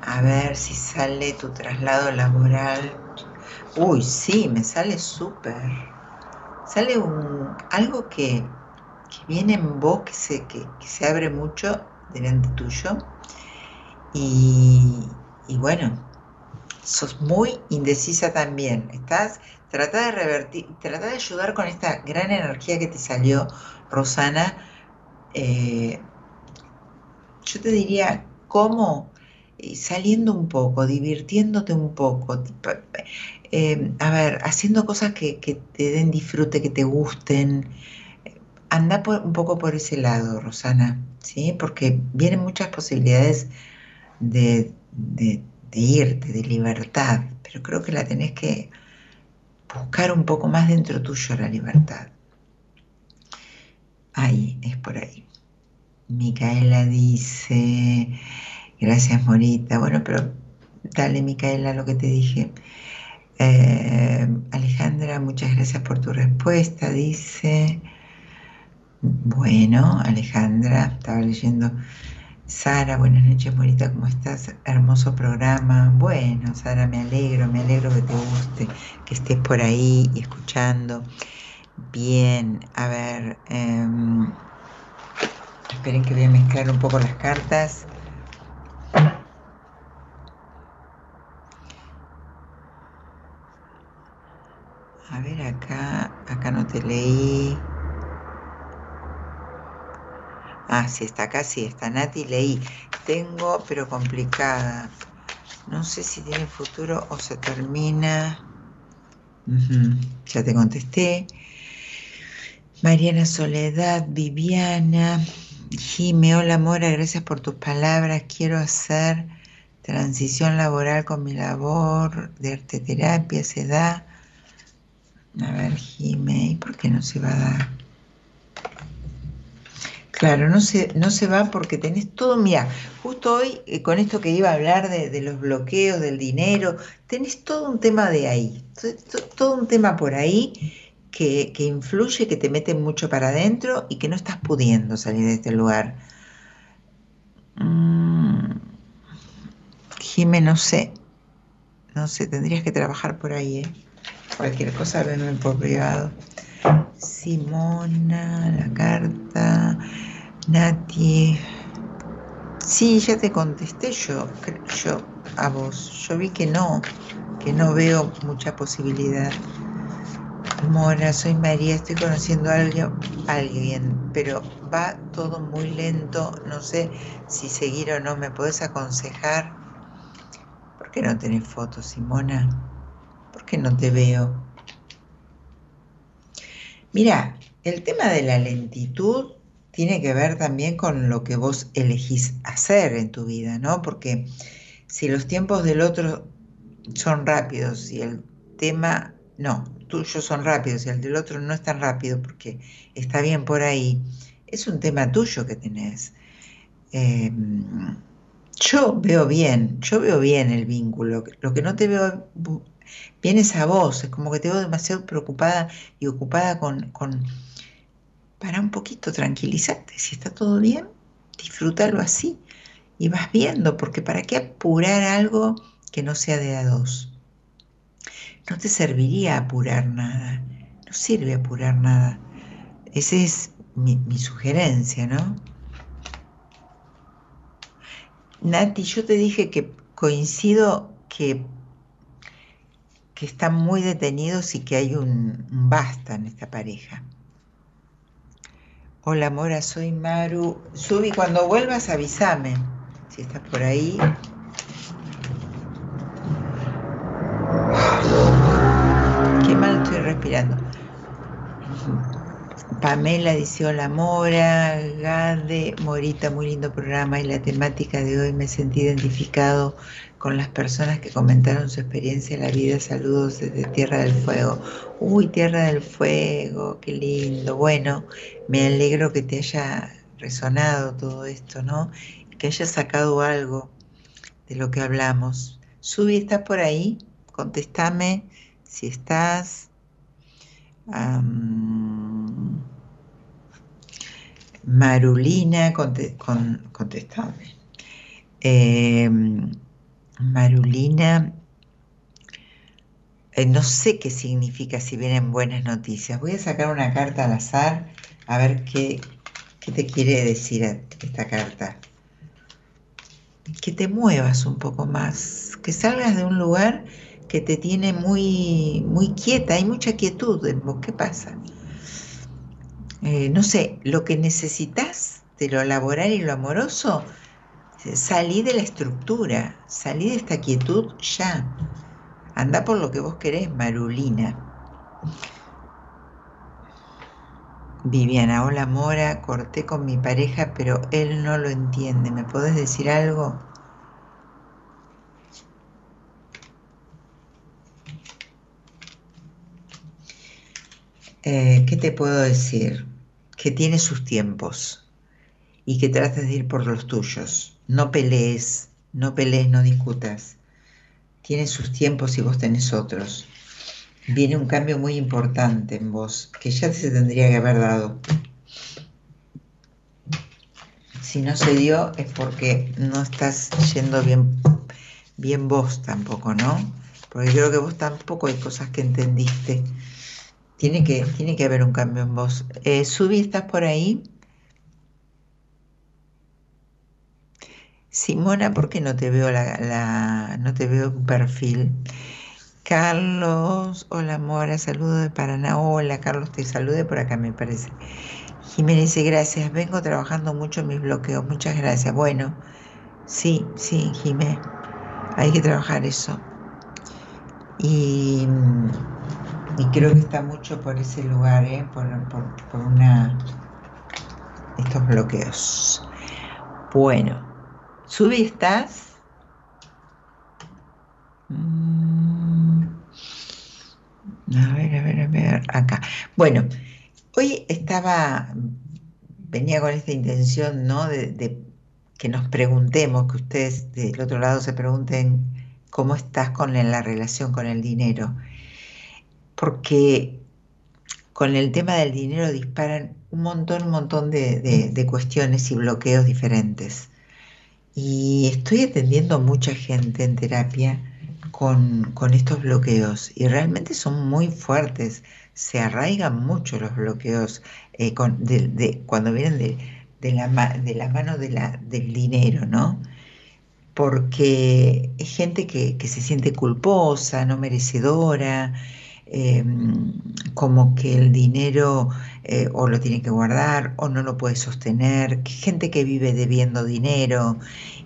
a ver si sale tu traslado laboral. Uy, sí, me sale súper. Sale un, algo que, viene en vos, que se, que, se abre mucho delante tuyo. Y, y bueno, sos muy indecisa también. Estás Trata de revertir, trata de ayudar con esta gran energía que te salió, Rosana. Eh, yo te diría, ¿cómo? Eh, saliendo un poco, divirtiéndote un poco, eh, a ver, haciendo cosas que, te den disfrute, que te gusten. Anda un poco por ese lado, Rosana, ¿sí? Porque vienen muchas posibilidades de, de irte, de libertad, pero creo que la tenés que buscar un poco más dentro tuyo la libertad. Ahí, es por ahí. Micaela dice, gracias Morita. Bueno, pero dale Micaela lo que te dije. Eh, Alejandra, muchas gracias por tu respuesta, dice. Bueno, Alejandra, estaba leyendo Sara, buenas noches, Morita, ¿cómo estás? Hermoso programa. Bueno, Sara, me alegro, me alegro que te guste, que estés por ahí y escuchando. Bien, a ver, em, esperen que voy a mezclar un poco las cartas. A ver, acá, acá no te leí. Ah, sí, está acá, sí, está Nati, leí. Tengo, pero complicada. No sé si tiene futuro o se termina. Ya te contesté. Mariana Soledad, Viviana, Jime, hola Mora, gracias por tus palabras. Quiero hacer transición laboral con mi labor de arte terapia, se da. A ver, Jime, ¿y por qué no se va a dar? Claro, no se, no se va porque tenés todo, mira, justo hoy eh, con esto que iba a hablar de, los bloqueos, del dinero, tenés todo un tema de ahí, todo un tema por ahí que, que influye, que te mete mucho para adentro y que no estás pudiendo salir de este lugar. Mm, Jime, no sé, no sé, tendrías que trabajar por ahí, ¿eh? Cualquier cosa, venme por privado. Simona, la carta. Nati. Sí, ya te contesté yo, yo a vos. Yo vi que no, que no veo mucha posibilidad. Mona, soy María, estoy conociendo a alguien, alguien, pero va todo muy lento. No sé si seguir o no. ¿Me podés aconsejar? ¿Por qué no tenés fotos, Simona? ¿Por qué no te veo? Mira, el tema de la lentitud tiene que ver también con lo que vos elegís hacer en tu vida, ¿no? Porque si los tiempos del otro son rápidos y el tema, no, tuyos son rápidos y el del otro no es tan rápido porque está bien por ahí, es un tema tuyo que tenés. Em, yo veo bien, yo veo bien el vínculo, lo que no te veo bien es a vos, es como que te veo demasiado preocupada y ocupada con, con para un poquito, tranquilízate, si está todo bien, disfrútalo así y vas viendo, porque ¿para qué apurar algo que no sea de a dos? No te serviría apurar nada, no sirve apurar nada. Esa es mi, sugerencia, ¿no? Nati, yo te dije que coincido que, que están muy detenidos y que hay un basta en esta pareja. Hola Mora, soy Maru. Subi, cuando vuelvas avísame si estás por ahí. Qué mal estoy respirando. Pamela dice hola Mora, Gade, Morita, muy lindo programa y la temática de hoy me sentí identificado con las personas que comentaron su experiencia en la vida. Saludos desde Tierra del Fuego. Uy, Tierra del Fuego, qué lindo. Bueno, me alegro que te haya resonado todo esto, ¿no? Que hayas sacado algo de lo que hablamos. Subi, ¿estás por ahí? Contestame si estás. Marulina, conte, con, contestame. Eh, Marulina, eh, no sé qué significa si vienen buenas noticias. Voy a sacar una carta al azar a ver qué, qué te quiere decir esta carta. Que te muevas un poco más, que salgas de un lugar que te tiene muy, muy quieta, hay mucha quietud en vos. ¿Qué pasa? Eh, no sé, lo que necesitas de lo laboral y lo amoroso Salí de la estructura, salí de esta quietud ya. Anda por lo que vos querés, Marulina. Viviana, hola Mora, corté con mi pareja, pero él no lo entiende. ¿Me podés decir algo? Eh, ¿Qué te puedo decir? Que tiene sus tiempos y que trates de ir por los tuyos. No pelees, no pelees, no discutas. Tiene sus tiempos y vos tenés otros. Viene un cambio muy importante en vos, que ya se tendría que haber dado. Si no se dio es porque no estás yendo bien, bien vos tampoco, ¿no? Porque creo que vos tampoco hay cosas que entendiste. Tiene que, tiene que haber un cambio en vos. Eh, ¿estás por ahí? Simona, ¿por qué no te veo la, no te veo perfil? Carlos, hola Mora, saludo de Paraná. Hola Carlos, te salude por acá me parece. Jiménez dice, gracias, vengo trabajando mucho en mis bloqueos, muchas gracias. Bueno, sí, sí, Jiménez, hay que trabajar eso. Y, creo que está mucho por ese lugar, ¿eh? por, por, por una, estos bloqueos. Bueno, Subi, ¿estás? Mm. A ver, a ver, a ver, acá. Bueno, hoy estaba venía con esta intención, ¿no? De, que nos preguntemos, que ustedes del otro lado se pregunten cómo estás con la relación con el dinero. Porque con el tema del dinero disparan un montón, un montón de, cuestiones y bloqueos diferentes. Y estoy atendiendo a mucha gente en terapia con, estos bloqueos y realmente son muy fuertes, se arraigan mucho los bloqueos eh, cuando vienen de, la, de la mano de del dinero, ¿no? Porque es gente que, que se siente culposa, no merecedora, Em, como que el dinero eh, o lo tiene que guardar o no lo puede sostener, gente que vive debiendo dinero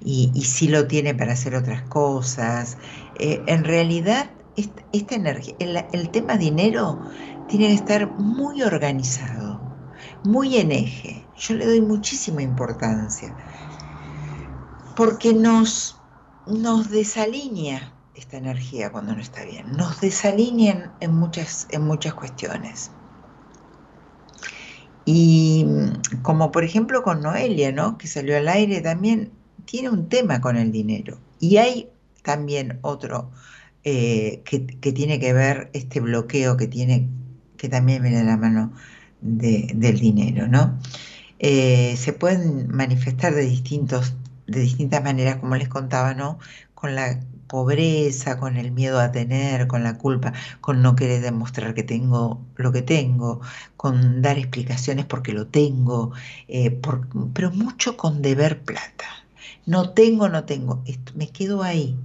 y, sí lo tiene para hacer otras cosas. Eh, en realidad, esta, energía, el, tema dinero tiene que estar muy organizado, muy en eje. Yo le doy muchísima importancia porque nos, nos desalinea esta energía cuando no está bien. Nos desalinean en muchas, en muchas cuestiones. Y como por ejemplo con Noelia, ¿no? que salió al aire, también tiene un tema con el dinero. Y hay también otro eh, que, tiene que ver este bloqueo que tiene, que también viene de la mano del dinero, ¿no? Eh, se pueden manifestar de distintos, de distintas maneras, como les contaba, ¿no? Con la pobreza, con el miedo a tener, con la culpa, con no querer demostrar que tengo lo que tengo, con dar explicaciones porque lo tengo, eh, pero mucho con deber plata. No tengo, no tengo, me quedo ahí,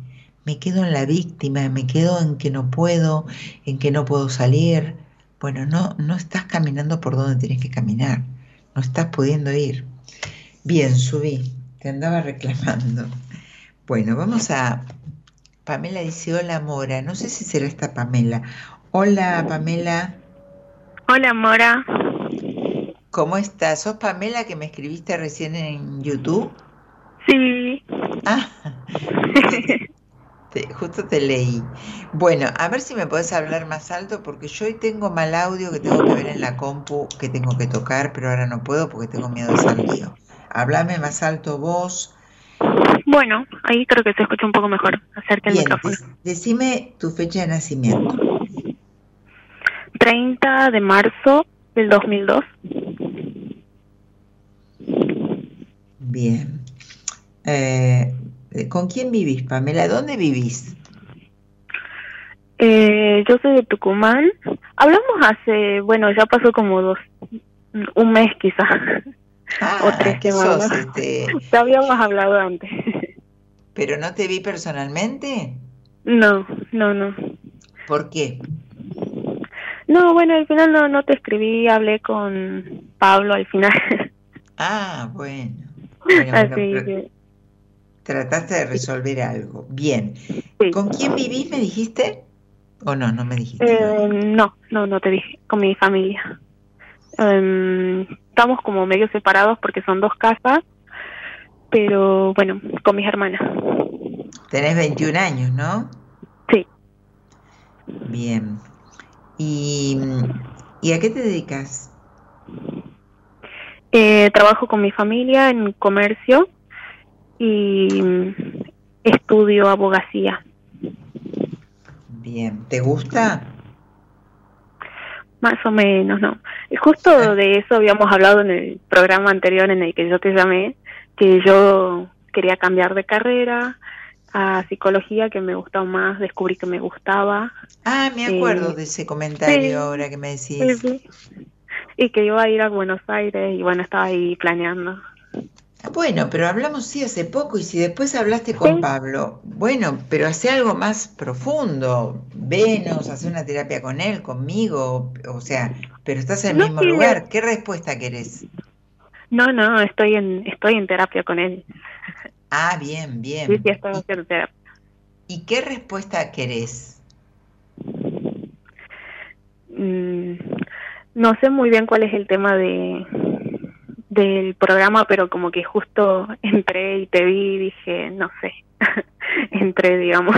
me quedo en la víctima, me quedo en que no puedo, en que no puedo salir. Bueno, no, no estás caminando por donde tienes que caminar, no estás pudiendo ir. Bien, subí, te andaba reclamando. Bueno, vamos a Pamela dice, hola Mora, no sé si será esta Pamela. Hola Pamela. Hola Mora. ¿Cómo estás? ¿Sos Pamela que me escribiste recién en YouTube? Sí. Ah, justo te leí. Bueno, a ver si me puedes hablar más alto porque yo hoy tengo mal audio que tengo que ver en la compu, que tengo que tocar, pero ahora no puedo porque tengo miedo de salir. Háblame más alto vos bueno, ahí creo que se escucha un poco mejor. Acerca del micrófono. decime tu fecha de nacimiento. 30 de marzo del 2002. Bien. Eh, ¿Con quién vivís, Pamela? ¿Dónde vivís? Eh, yo soy de Tucumán. Hablamos hace, bueno, ya pasó como dos, un mes quizás. Ah, o tres semanas. Este... Ya habíamos hablado antes. ¿Pero no te vi personalmente? No, no, no. ¿Por qué? No, bueno, al final no, no te escribí, hablé con Pablo al final. Ah, bueno. Así que... Trataste de resolver algo. Bien. ¿Con quién vivís, me dijiste? ¿O no? No me dijiste. Eh, no, no, no te dije. Con mi familia. Em, estamos como medio separados porque son dos casas pero bueno, con mis hermanas. Tenés 21 años, ¿no? Sí. Bien. ¿Y, ¿y a qué te dedicas? Eh, trabajo con mi familia en comercio y estudio abogacía. Bien, ¿te gusta? Más o menos, no. Justo de eso habíamos hablado en el programa anterior en el que yo te llamé, que yo quería cambiar de carrera a psicología, que me gustaba más, descubrí que me gustaba. Ah, me acuerdo eh, de ese comentario ahora que me decís. Y que iba a ir a Buenos Aires y bueno, estaba ahí planeando. Bueno, pero hablamos sí hace poco y si después hablaste con Pablo, bueno, pero hace algo más profundo, venos, hace una terapia con él, conmigo, o sea, pero estás en el mismo lugar, ¿qué respuesta querés? No, no, estoy en, estoy en terapia con él. Ah, bien, bien. Sí, sí, estoy haciendo terapia. ¿Y qué respuesta querés? Mm, no sé muy bien cuál es el tema de del programa, pero como que justo entré y te vi y dije, no sé, entré, digamos.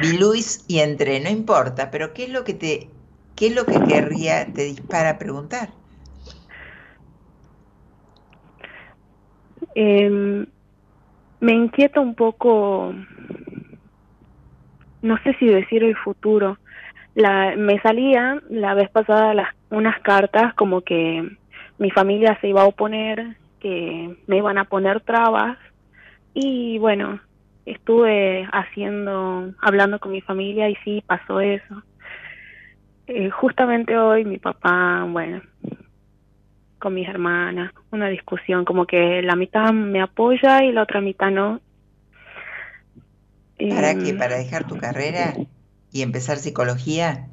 Vi Luis y entré, no importa, pero ¿qué es lo que te, qué es lo que querría, te dispara preguntar? Em, me inquieta un poco, no sé si decir el futuro. La, me salían la vez pasada las, unas cartas como que mi familia se iba a oponer, que me iban a poner trabas y bueno, estuve haciendo, hablando con mi familia y sí pasó eso. Eh, justamente hoy mi papá, bueno, con mis hermanas, una discusión, como que la mitad me apoya y la otra mitad no. ¿Para qué? ¿Para dejar tu carrera y empezar psicología?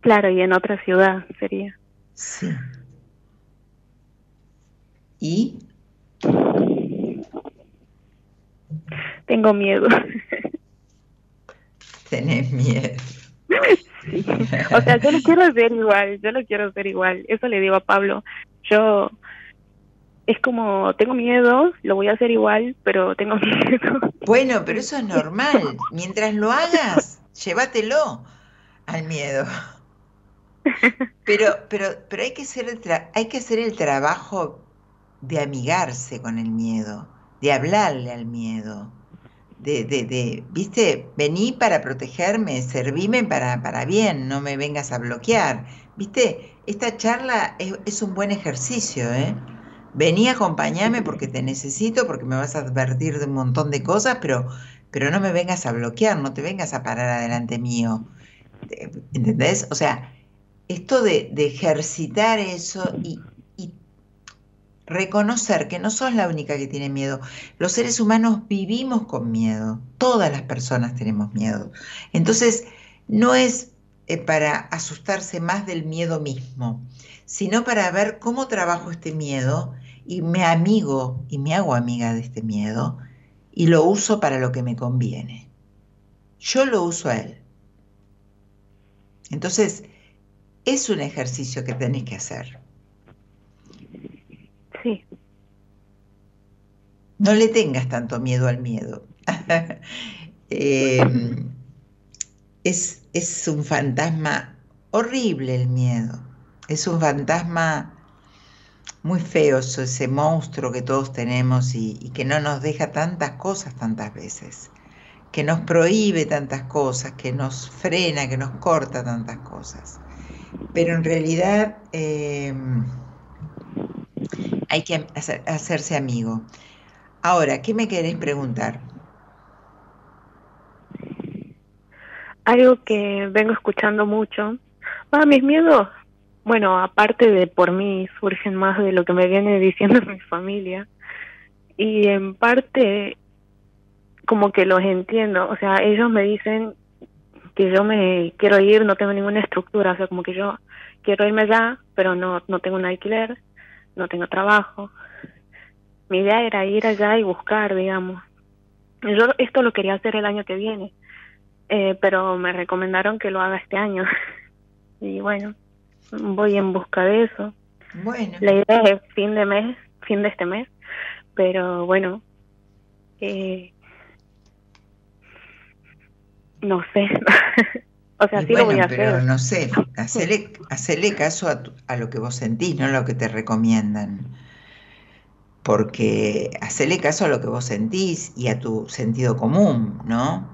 Claro, y en otra ciudad sería. Sí. ¿Y? Tengo miedo. Tenés miedo. O sea, yo lo quiero hacer igual, yo lo quiero hacer igual. Eso le digo a Pablo. Yo es como, tengo miedo, lo voy a hacer igual, pero tengo miedo. Bueno, pero eso es normal. Mientras lo hagas, llévatelo al miedo. Pero, pero, pero hay que hacer el hay que hacer el trabajo de amigarse con el miedo, de hablarle al miedo de, de, de, viste, vení para protegerme, servime para, para bien, no me vengas a bloquear. Viste, esta charla es, un buen ejercicio, ¿eh? Vení, acompañame porque te necesito, porque me vas a advertir de un montón de cosas, pero, pero no me vengas a bloquear, no te vengas a parar adelante mío. ¿Entendés? O sea, esto de, de ejercitar eso y, reconocer que no sos la única que tiene miedo. Los seres humanos vivimos con miedo, todas las personas tenemos miedo. Entonces, no es eh, para asustarse más del miedo mismo, sino para ver cómo trabajo este miedo y me amigo y me hago amiga de este miedo y lo uso para lo que me conviene. Yo lo uso a él. Entonces, es un ejercicio que tenés que hacer. Sí. No le tengas tanto miedo al miedo. Em, es, es un fantasma horrible el miedo. Es un fantasma muy feo, ese monstruo que todos tenemos y, y, que no nos deja tantas cosas tantas veces, que nos prohíbe tantas cosas, que nos frena, que nos corta tantas cosas. Pero en realidad eh, hay que hacerse amigo. Ahora, ¿qué me querés preguntar? Algo que vengo escuchando mucho. Ah, mis miedos, bueno, aparte de por mí, surgen más de lo que me viene diciendo mi familia. Y en parte, como que los entiendo. O sea, ellos me dicen que yo me quiero ir, no tengo ninguna estructura. O sea, como que yo quiero irme allá, pero no, no tengo un alquiler no tengo trabajo. Mi idea era ir allá y buscar, digamos. Yo esto lo quería hacer el año que viene, eh, pero me recomendaron que lo haga este año. y bueno, voy en busca de eso. Bueno. La idea es fin de mes, fin de este mes, pero bueno, eh, no sé. O sea, sí lo voy a pero no sé, hacele, caso a, a, lo que vos sentís, no a lo que te recomiendan. Porque hacele caso a lo que vos sentís y a tu sentido común, ¿no?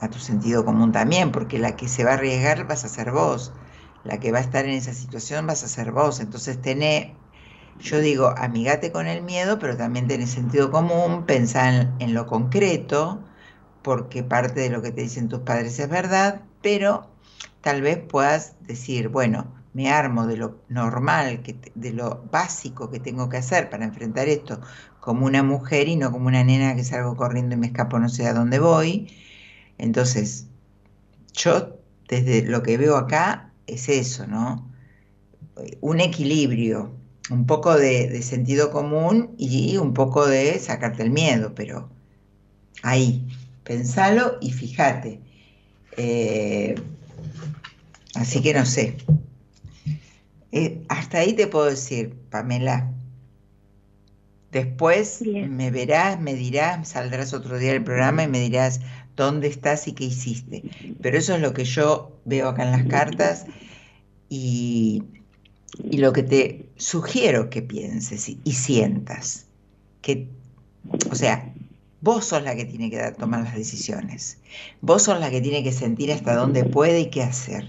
A tu sentido común también, porque la que se va a arriesgar vas a ser vos. La que va a estar en esa situación vas a ser vos. Entonces tené, yo digo, amigate con el miedo, pero también tenés sentido común, pensá en, en lo concreto, porque parte de lo que te dicen tus padres es verdad, pero tal vez puedas decir, bueno, me armo de lo normal, de lo básico que tengo que hacer para enfrentar esto como una mujer y no como una nena que salgo corriendo y me escapo no sé a dónde voy. Entonces, yo desde lo que veo acá es eso, ¿no? Un equilibrio, un poco de, sentido común y un poco de sacarte el miedo, pero ahí, pensalo y fíjate. Eh, así que no sé. Eh, hasta ahí te puedo decir, Pamela. Después me verás, me dirás, saldrás otro día del programa y me dirás dónde estás y qué hiciste. Pero eso es lo que yo veo acá en las cartas y, lo que te sugiero que pienses y, sientas. que, o sea, vos sos la que tiene que tomar las decisiones. Vos sos la que tiene que sentir hasta dónde puede y qué hacer.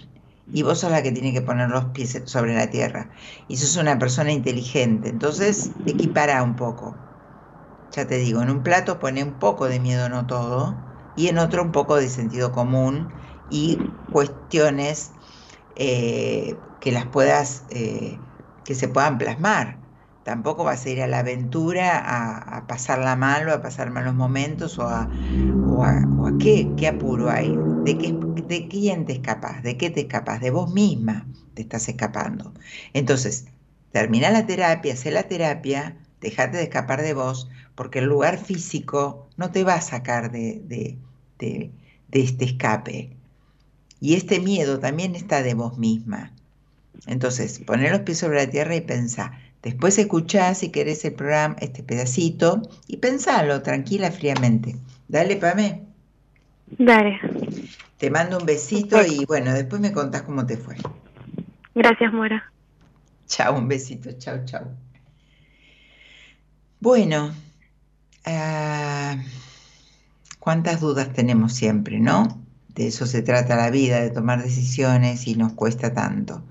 Y vos sos la que tiene que poner los pies sobre la tierra. Y sos una persona inteligente. Entonces, equipara un poco. Ya te digo, en un plato pone un poco de miedo, no todo, y en otro un poco de sentido común y cuestiones eh, que las puedas, eh, que se puedan plasmar. Tampoco vas a ir a la aventura a, pasarla mal o a pasar malos momentos o a, o a, qué, qué, apuro hay, de, qué, de quién te escapas, de qué te escapas, de vos misma te estás escapando. Entonces, termina la terapia, hace la terapia, dejate de escapar de vos, porque el lugar físico no te va a sacar de, de, de, de este escape. Y este miedo también está de vos misma. Entonces, poner los pies sobre la tierra y pensá. Después escuchá si querés el programa, este pedacito, y pensalo tranquila, fríamente. Dale, Pame. Dale. Te mando un besito y bueno, después me contás cómo te fue. Gracias, Mora. Chao, un besito, chao, chao. Bueno, ah, cuántas dudas tenemos siempre, ¿no? De eso se trata la vida, de tomar decisiones y nos cuesta tanto.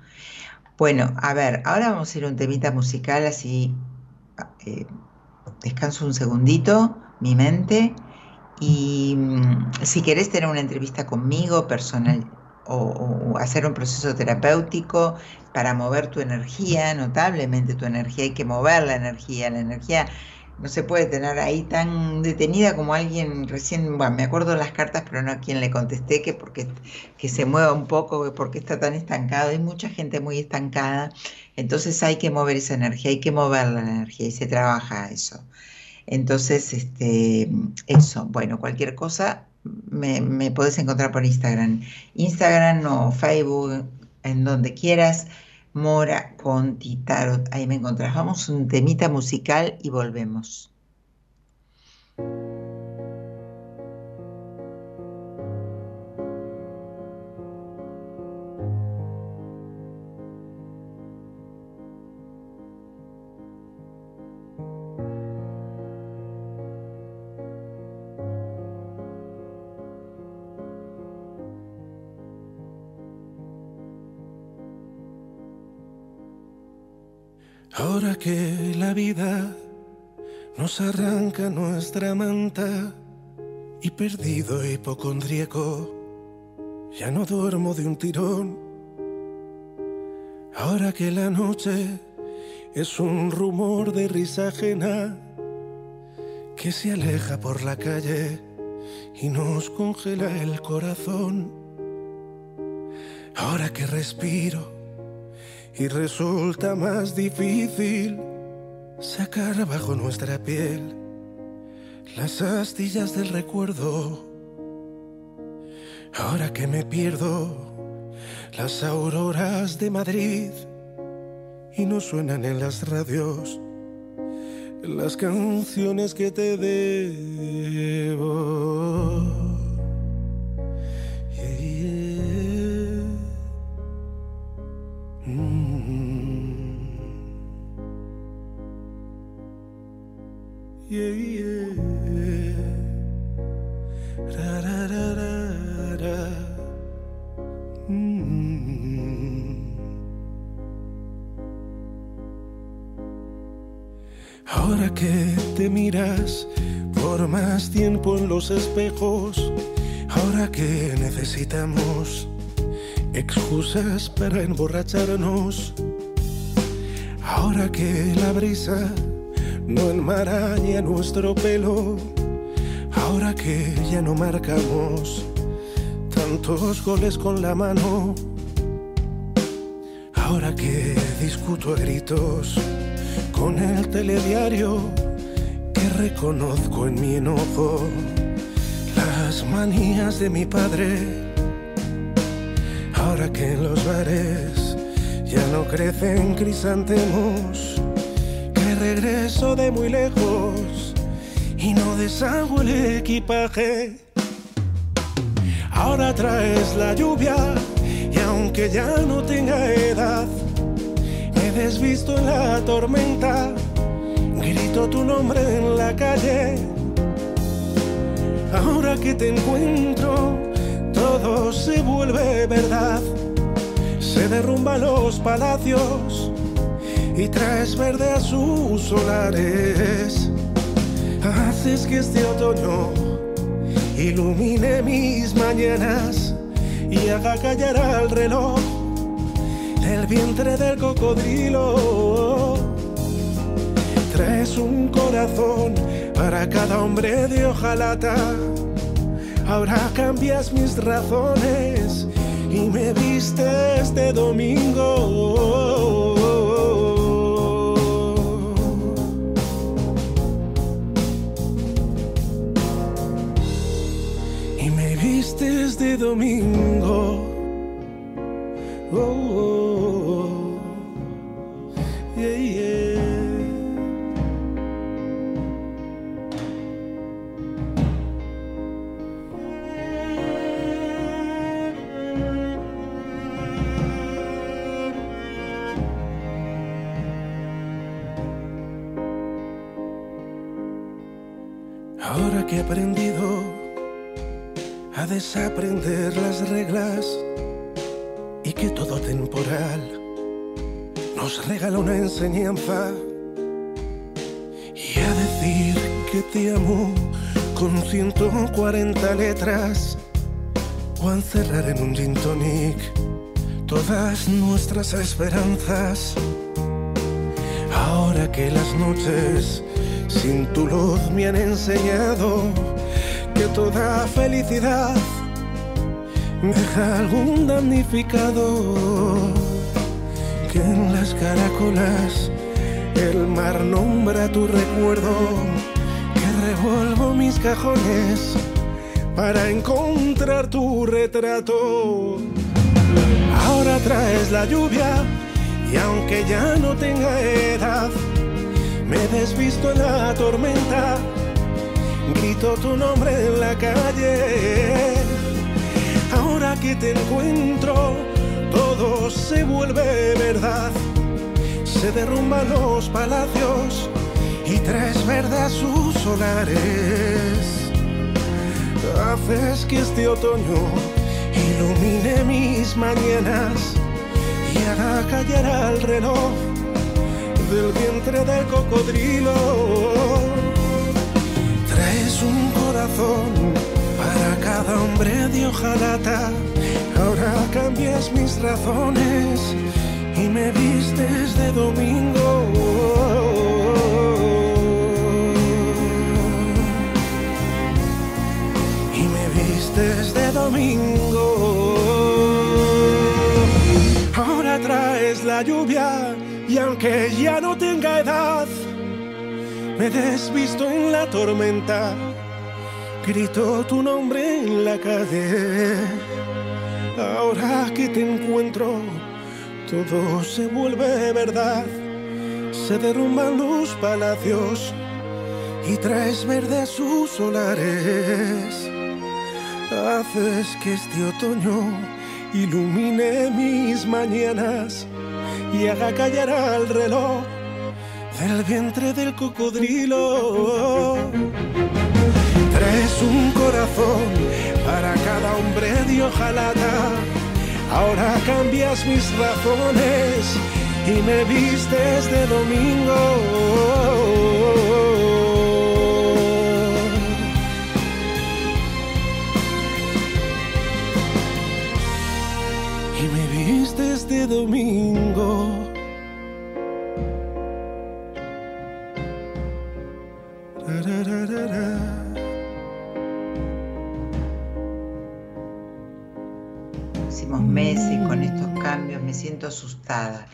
Bueno, a ver, ahora vamos a ir a un temita musical, así eh, descanso un segundito, mi mente, y mm, si querés tener una entrevista conmigo personal o, o, hacer un proceso terapéutico para mover tu energía, notablemente tu energía, hay que mover la energía, la energía no se puede tener ahí tan detenida como alguien recién, bueno, me acuerdo de las cartas, pero no a quien le contesté, que porque que se mueva un poco, porque está tan estancado, hay mucha gente muy estancada, entonces hay que mover esa energía, hay que mover la energía y se trabaja eso. Entonces, este, eso, bueno, cualquier cosa me, me puedes encontrar por Instagram, Instagram o Facebook, en donde quieras. Mora Conti Tarot. Ahí me encontrás. Vamos un temita musical y volvemos. Ahora que la vida nos arranca nuestra manta y perdido hipocondríaco, ya no duermo de un tirón. Ahora que la noche es un rumor de risa ajena que se aleja por la calle y nos congela el corazón. Ahora que respiro y resulta más difícil sacar bajo nuestra piel las astillas del recuerdo. Ahora que me pierdo las auroras de Madrid y no suenan en las radios las canciones que te debo. Ahora que te miras por más tiempo en los espejos, ahora que necesitamos excusas para emborracharnos, ahora que la brisa no enmaraña nuestro pelo, ahora que ya no marcamos tantos goles con la mano, ahora que discuto a gritos con el telediario que reconozco en mi enojo las manías de mi padre, ahora que en los bares ya no crecen crisantemos regreso de muy lejos y no deshago el equipaje. Ahora traes la lluvia y aunque ya no tenga edad, me desvisto la tormenta, grito tu nombre en la calle. Ahora que te encuentro, todo se vuelve verdad. Se derrumban los palacios y traes verde a sus solares. Haces que este otoño ilumine mis mañanas y haga callar al reloj del vientre del cocodrilo. Traes un corazón para cada hombre de hojalata. Ahora cambias mis razones y me vistes de domingo. Domingo. Oh, oh, desaprender las reglas y que todo temporal nos regala una enseñanza y a decir que te amo con 140 letras o a encerrar en un gin tonic todas nuestras esperanzas. Ahora que las noches sin tu luz me han enseñado que toda felicidad deja algún damnificado, que en las caracolas el mar nombra tu recuerdo, que revuelvo mis cajones para encontrar tu retrato. Ahora traes la lluvia y aunque ya no tenga edad, me desvisto en la tormenta, grito tu nombre en la calle. Ahora que te encuentro, todo se vuelve verdad. Se derrumban los palacios y traes verde a sus solares. Haces que este otoño ilumine mis mañanas y haga callar al reloj del vientre del cocodrilo. Para cada hombre de hojalata. Ahora cambias mis razones y me vistes de domingo. Y me vistes de domingo. Ahora traes la lluvia y aunque ya no tenga edad, me desvisto en la tormenta, grito tu nombre en la calle. Ahora que te encuentro, todo se vuelve verdad, se derrumban los palacios y traes verde a sus solares. Haces que este otoño ilumine mis mañanas y haga callar al reloj del vientre del cocodrilo. Traes un corazón para cada hombre de hojalata. Ahora cambias mis razones y me vistes de domingo. Y me vistes de domingo. Próximos meses con estos cambios me siento asustada.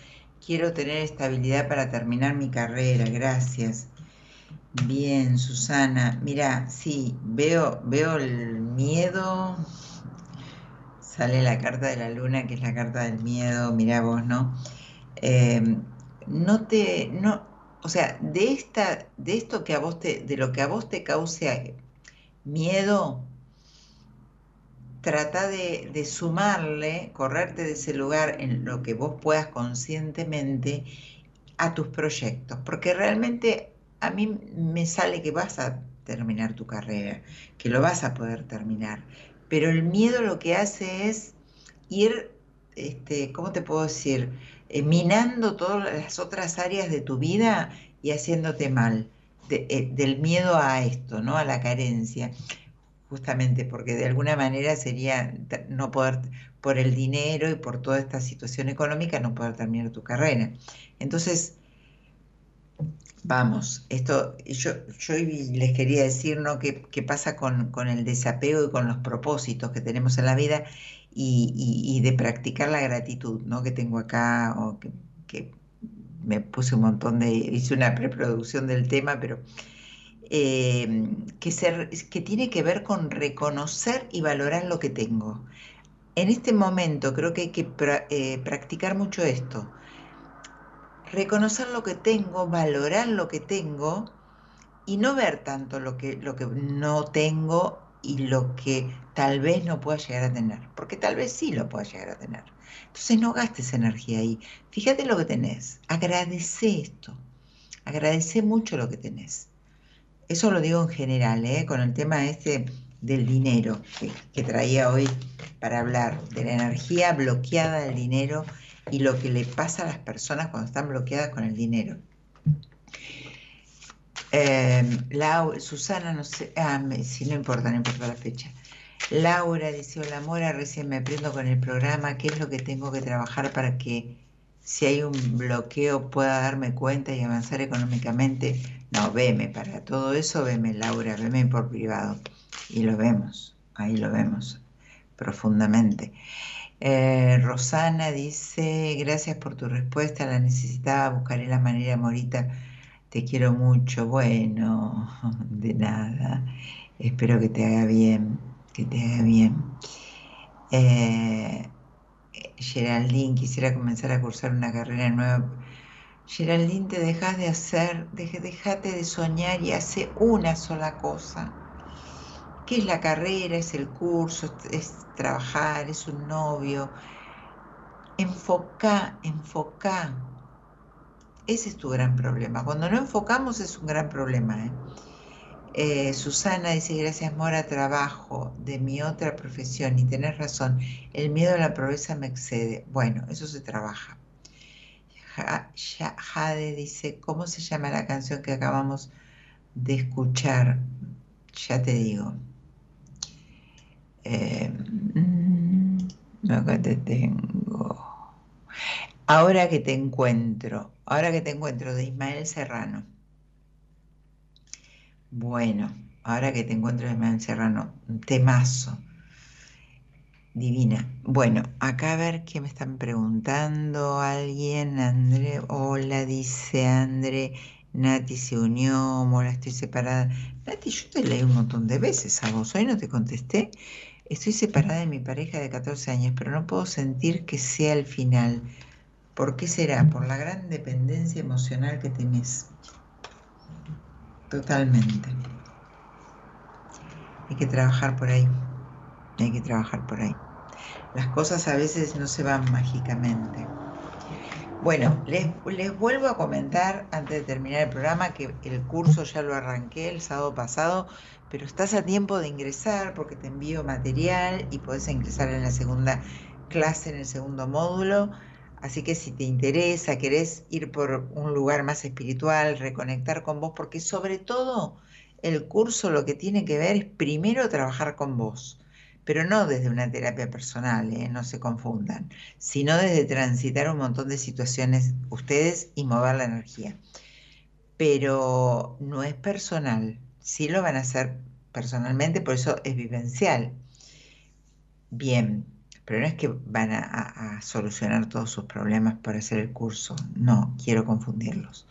Quiero tener estabilidad para terminar mi carrera, gracias. Bien, Susana. Mira, sí, veo, veo el miedo. Sale la carta de la luna, que es la carta del miedo. Mira vos, ¿no? Eh, no te, no, o sea, de esta, de esto que a vos te, de lo que a vos te cause miedo, trata de, de sumarle, correrte de ese lugar en lo que vos puedas conscientemente a tus proyectos, porque realmente a mí me sale que vas a terminar tu carrera, que lo vas a poder terminar, pero el miedo lo que hace es ir, este, ¿cómo te puedo decir? Eh, minando todas las otras áreas de tu vida y haciéndote mal, eh, del miedo a esto, ¿no? A la carencia justamente porque de alguna manera sería no poder, por el dinero y por toda esta situación económica, no poder terminar tu carrera. Entonces, vamos, esto, yo, yo les quería decir, ¿no? ¿Qué, pasa con, el desapego y con los propósitos que tenemos en la vida y, de practicar la gratitud, ¿no? Que tengo acá, o que, que me puse un montón de, hice una preproducción del tema, pero Em, que, tiene que ver con reconocer y valorar lo que tengo. En este momento creo que hay que eh, practicar mucho esto. Reconocer lo que tengo, valorar lo que tengo y no ver tanto lo que, lo que no tengo y lo que tal vez no pueda llegar a tener, porque tal vez sí lo pueda llegar a tener. Entonces no gastes energía ahí. Fíjate lo que tenés, agradece esto, agradece mucho lo que tenés. Eso lo digo en general, ¿eh? con el tema este del dinero que, traía hoy para hablar, de la energía bloqueada del dinero y lo que le pasa a las personas cuando están bloqueadas con el dinero. Eh, Susana, no sé, ah, si no importa, no importa la fecha. Laura dice, hola Mora, recién me aprendo con el programa, ¿qué es lo que tengo que trabajar para que si hay un bloqueo pueda darme cuenta y avanzar económicamente? No, veme, para todo eso veme, Laura, veme por privado. Y lo vemos, ahí lo vemos profundamente. Eh, Rosana dice, gracias por tu respuesta, la necesitaba, buscaré la manera, Morita, te quiero mucho. Bueno, de nada, espero que te haga bien, que te haga bien. Eh, Geraldine, quisiera comenzar a cursar una carrera nueva Geraldine, te dejas de hacer, dejate de soñar y hace una sola cosa. ¿Qué es la carrera? ¿Es el curso? ¿Es trabajar? ¿Es un novio? Enfoca, enfoca. Ese es tu gran problema. Cuando no enfocamos es un gran problema. ¿eh? Eh, Susana dice, gracias Mora, trabajo de mi otra profesión y tenés razón, el miedo a la pobreza me excede. Bueno, eso se trabaja. Jade dice, ¿cómo se llama la canción que acabamos de escuchar? Ya te digo. Eh, acá te tengo. Ahora que te encuentro, ahora que te encuentro, de Ismael Serrano. Bueno, ahora que te encuentro de Ismael Serrano, temazo. Divina. Bueno, acá a ver qué me están preguntando. Alguien, André, hola, dice André. Nati se unió, Mora, estoy separada. Nati, yo te leí un montón de veces a vos. Hoy no te contesté. Estoy separada de mi pareja de 14 años, pero no puedo sentir que sea el final. ¿Por qué será? Por la gran dependencia emocional que tenés. Totalmente. Hay que trabajar por ahí hay que trabajar por ahí. Las cosas a veces no se van mágicamente. Bueno, les, les, vuelvo a comentar antes de terminar el programa que el curso ya lo arranqué el sábado pasado, pero estás a tiempo de ingresar porque te envío material y podés ingresar en la segunda clase, en el segundo módulo. Así que si te interesa, querés ir por un lugar más espiritual, reconectar con vos, porque sobre todo el curso lo que tiene que ver es primero trabajar con vos pero no desde una terapia personal, ¿eh? no se confundan, sino desde transitar un montón de situaciones ustedes y mover la energía. Pero no es personal, sí lo van a hacer personalmente, por eso es vivencial. Bien, pero no es que van a, a solucionar todos sus problemas para hacer el curso, no, quiero confundirlos.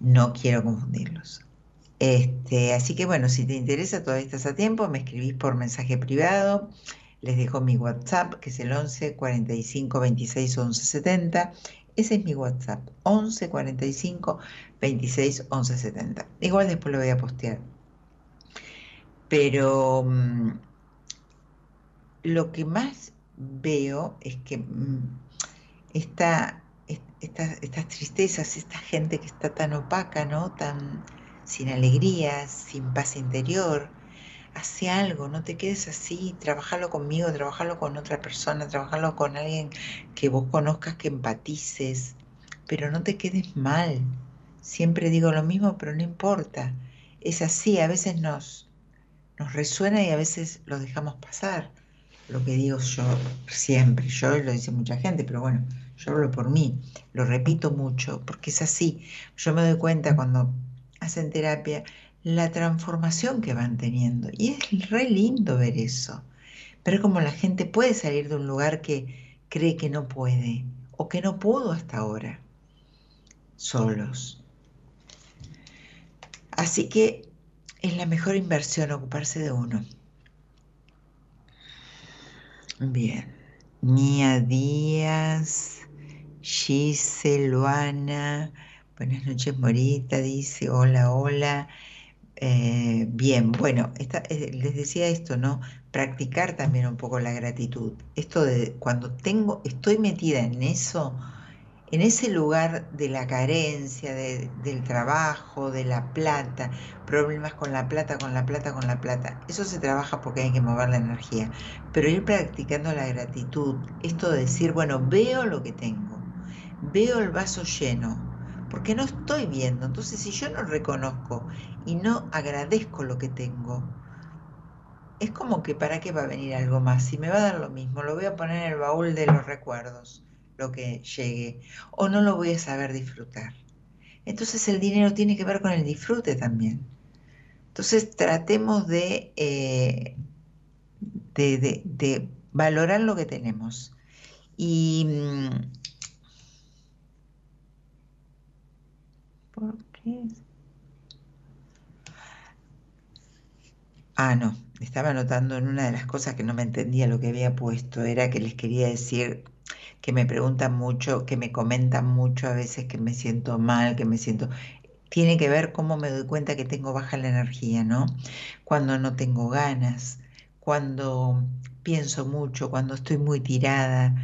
No quiero confundirlos. Este, así que bueno, si te interesa, todavía estás a tiempo, me escribís por mensaje privado, les dejo mi WhatsApp, que es el 11 45 26 11 70. Ese es mi WhatsApp, 11 45 26 11 70. Igual después lo voy a postear. Pero mm, lo que más veo es que mm, esta, estas, estas tristezas, esta gente que está tan opaca, ¿no? Tan sin alegría, sin paz interior. Hace algo, no te quedes así, trabajalo conmigo, trabajalo con otra persona, trabajalo con alguien que vos conozcas, que empatices, pero no te quedes mal. Siempre digo lo mismo, pero no importa. Es así, a veces nos, nos resuena y a veces lo dejamos pasar. Lo que digo yo siempre, yo lo dice mucha gente, pero bueno, yo hablo por mí, lo repito mucho, porque es así. Yo me doy cuenta cuando hacen terapia la transformación que van teniendo. Y es re lindo ver eso. Pero como la gente puede salir de un lugar que cree que no puede o que no pudo hasta ahora, solos. Así que es la mejor inversión ocuparse de uno. Bien. Nia Díaz, Giselle, Luana, buenas noches Morita, dice, hola, hola. Eh, bien, bueno, eh, les decía esto, ¿no? Practicar también un poco la gratitud. Esto de cuando tengo, estoy metida en eso, en ese lugar de la carencia, del trabajo, de la plata, problemas con la plata, con la plata, con la plata, eso se trabaja porque hay que mover la energía. Pero ir practicando la gratitud, esto de decir, bueno, veo lo que tengo, veo el vaso lleno, porque no estoy viendo. Entonces, si yo no reconozco y no agradezco lo que tengo, es como que para qué va a venir algo más, si me va a dar lo mismo, lo voy a poner en el baúl de los recuerdos lo que llegue, o no lo voy a saber disfrutar. Entonces el dinero tiene que ver con el disfrute también. Entonces tratemos de, eh, de, valorar lo que tenemos. Y... ¿Por qué? Ah, no, estaba anotando en una de las cosas que no me entendía lo que había puesto, era que les quería decir que me preguntan mucho, que me comentan mucho a veces que me siento mal, que me siento... Tiene que ver cómo me doy cuenta que tengo baja la energía, ¿no? Cuando no tengo ganas, cuando pienso mucho, cuando estoy muy tirada.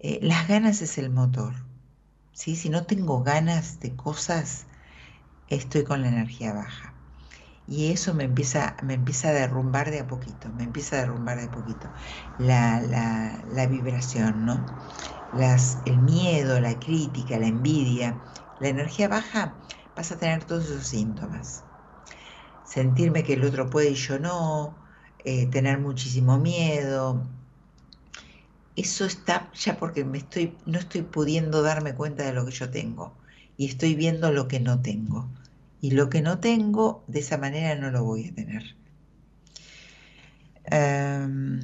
Eh, las ganas es el motor. ¿sí? Si no tengo ganas de cosas, estoy con la energía baja. Y eso me empieza, me empieza a derrumbar de a poquito, me empieza a derrumbar de a poquito la, la, la vibración, ¿no? el miedo, la crítica, la envidia, la energía baja, vas a tener todos esos síntomas. Sentirme que el otro puede y yo no, eh, tener muchísimo miedo. Eso está ya porque me estoy, no estoy pudiendo darme cuenta de lo que yo tengo y estoy viendo lo que no tengo. Y lo que no tengo, de esa manera no lo voy a tener. Em,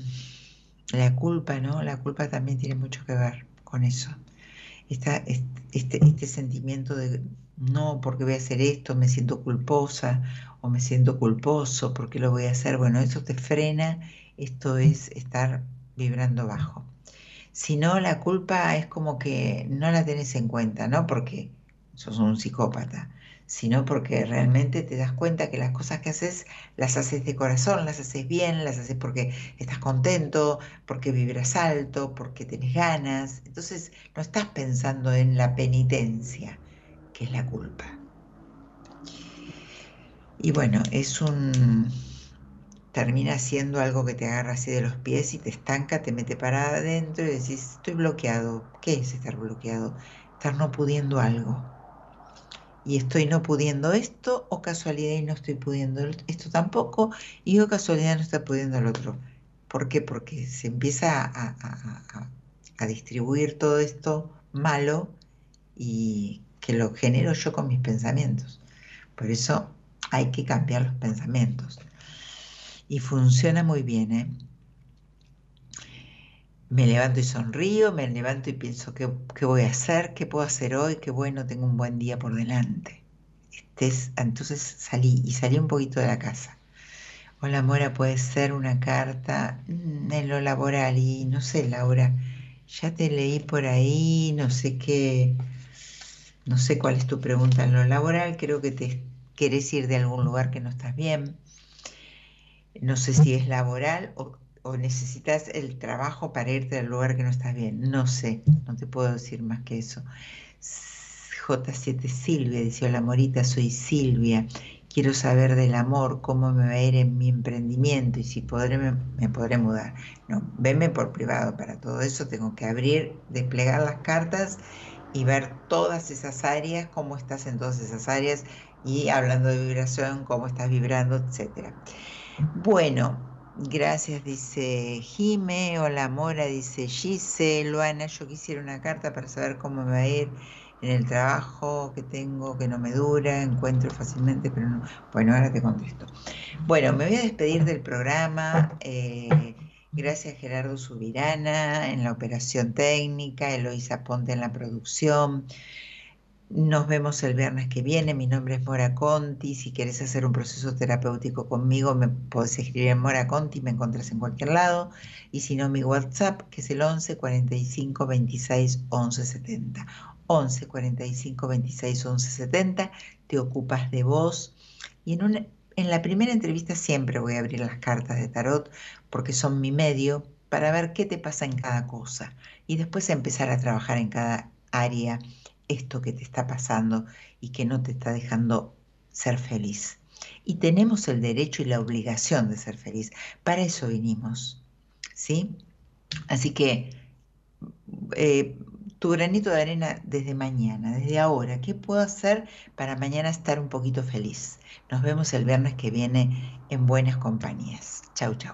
la culpa, ¿no? La culpa también tiene mucho que ver con eso. este, este sentimiento de no, porque voy a hacer esto, me siento culposa o me siento culposo, porque lo voy a hacer? Bueno, eso te frena, esto es estar vibrando bajo. Si no, la culpa es como que no la tenés en cuenta, ¿no? Porque sos un psicópata sino porque realmente te das cuenta que las cosas que haces las haces de corazón, las haces bien, las haces porque estás contento, porque vibras alto, porque tenés ganas. Entonces no estás pensando en la penitencia, que es la culpa. Y bueno, es un... termina siendo algo que te agarra así de los pies y te estanca, te mete para adentro y decís, estoy bloqueado. ¿Qué es estar bloqueado? Estar no pudiendo algo y estoy no pudiendo esto, o casualidad y no estoy pudiendo esto tampoco, y o casualidad no estoy pudiendo el otro. ¿Por qué? Porque se empieza a, distribuir todo esto malo y que lo genero yo con mis pensamientos. Por eso hay que cambiar los pensamientos. Y funciona muy bien, ¿eh? Me levanto y sonrío, me levanto y pienso qué, voy a hacer, qué puedo hacer hoy, qué bueno, tengo un buen día por delante. entonces salí y salí un poquito de la casa. Hola Mora, puede ser una carta mm, en lo laboral y no sé, Laura, ya te leí por ahí, no sé qué, no sé cuál es tu pregunta en lo laboral, creo que te querés ir de algún lugar que no estás bien. No sé si es laboral o, o necesitas el trabajo para irte al lugar que no estás bien. No sé, no te puedo decir más que eso. J7 Silvia dice, hola Morita, soy Silvia. Quiero saber del amor, cómo me va a ir en mi emprendimiento y si podré, me, me podré mudar. No, venme por privado para todo eso. Tengo que abrir, desplegar las cartas y ver todas esas áreas, cómo estás en todas esas áreas y hablando de vibración, cómo estás vibrando, etcétera. Bueno, gracias, dice Jime. Hola, Mora, dice Gise. Luana, yo quisiera una carta para saber cómo me va a ir en el trabajo que tengo, que no me dura, encuentro fácilmente, pero no. Bueno, ahora te contesto. Bueno, me voy a despedir del programa. Eh, gracias Gerardo Subirana en la operación técnica, Eloisa Ponte en la producción. Nos vemos el viernes que viene. Mi nombre es Mora Conti. Si quieres hacer un proceso terapéutico conmigo, me puedes escribir en Mora Conti, me encuentras en cualquier lado. Y si no, mi WhatsApp, que es el 11 45 26 11 70. 11 45 26 11 70, te ocupas de vos. Y en, en la primera entrevista siempre voy a abrir las cartas de tarot porque son mi medio para ver qué te pasa en cada cosa y después empezar a trabajar en cada área esto que te está pasando y que no te está dejando ser feliz. Y tenemos el derecho y la obligación de ser feliz. Para eso vinimos. ¿Sí? Así que eh, tu granito de arena desde mañana, desde ahora. ¿Qué puedo hacer para mañana estar un poquito feliz? Nos vemos el viernes que viene en buenas compañías. Chau, chau.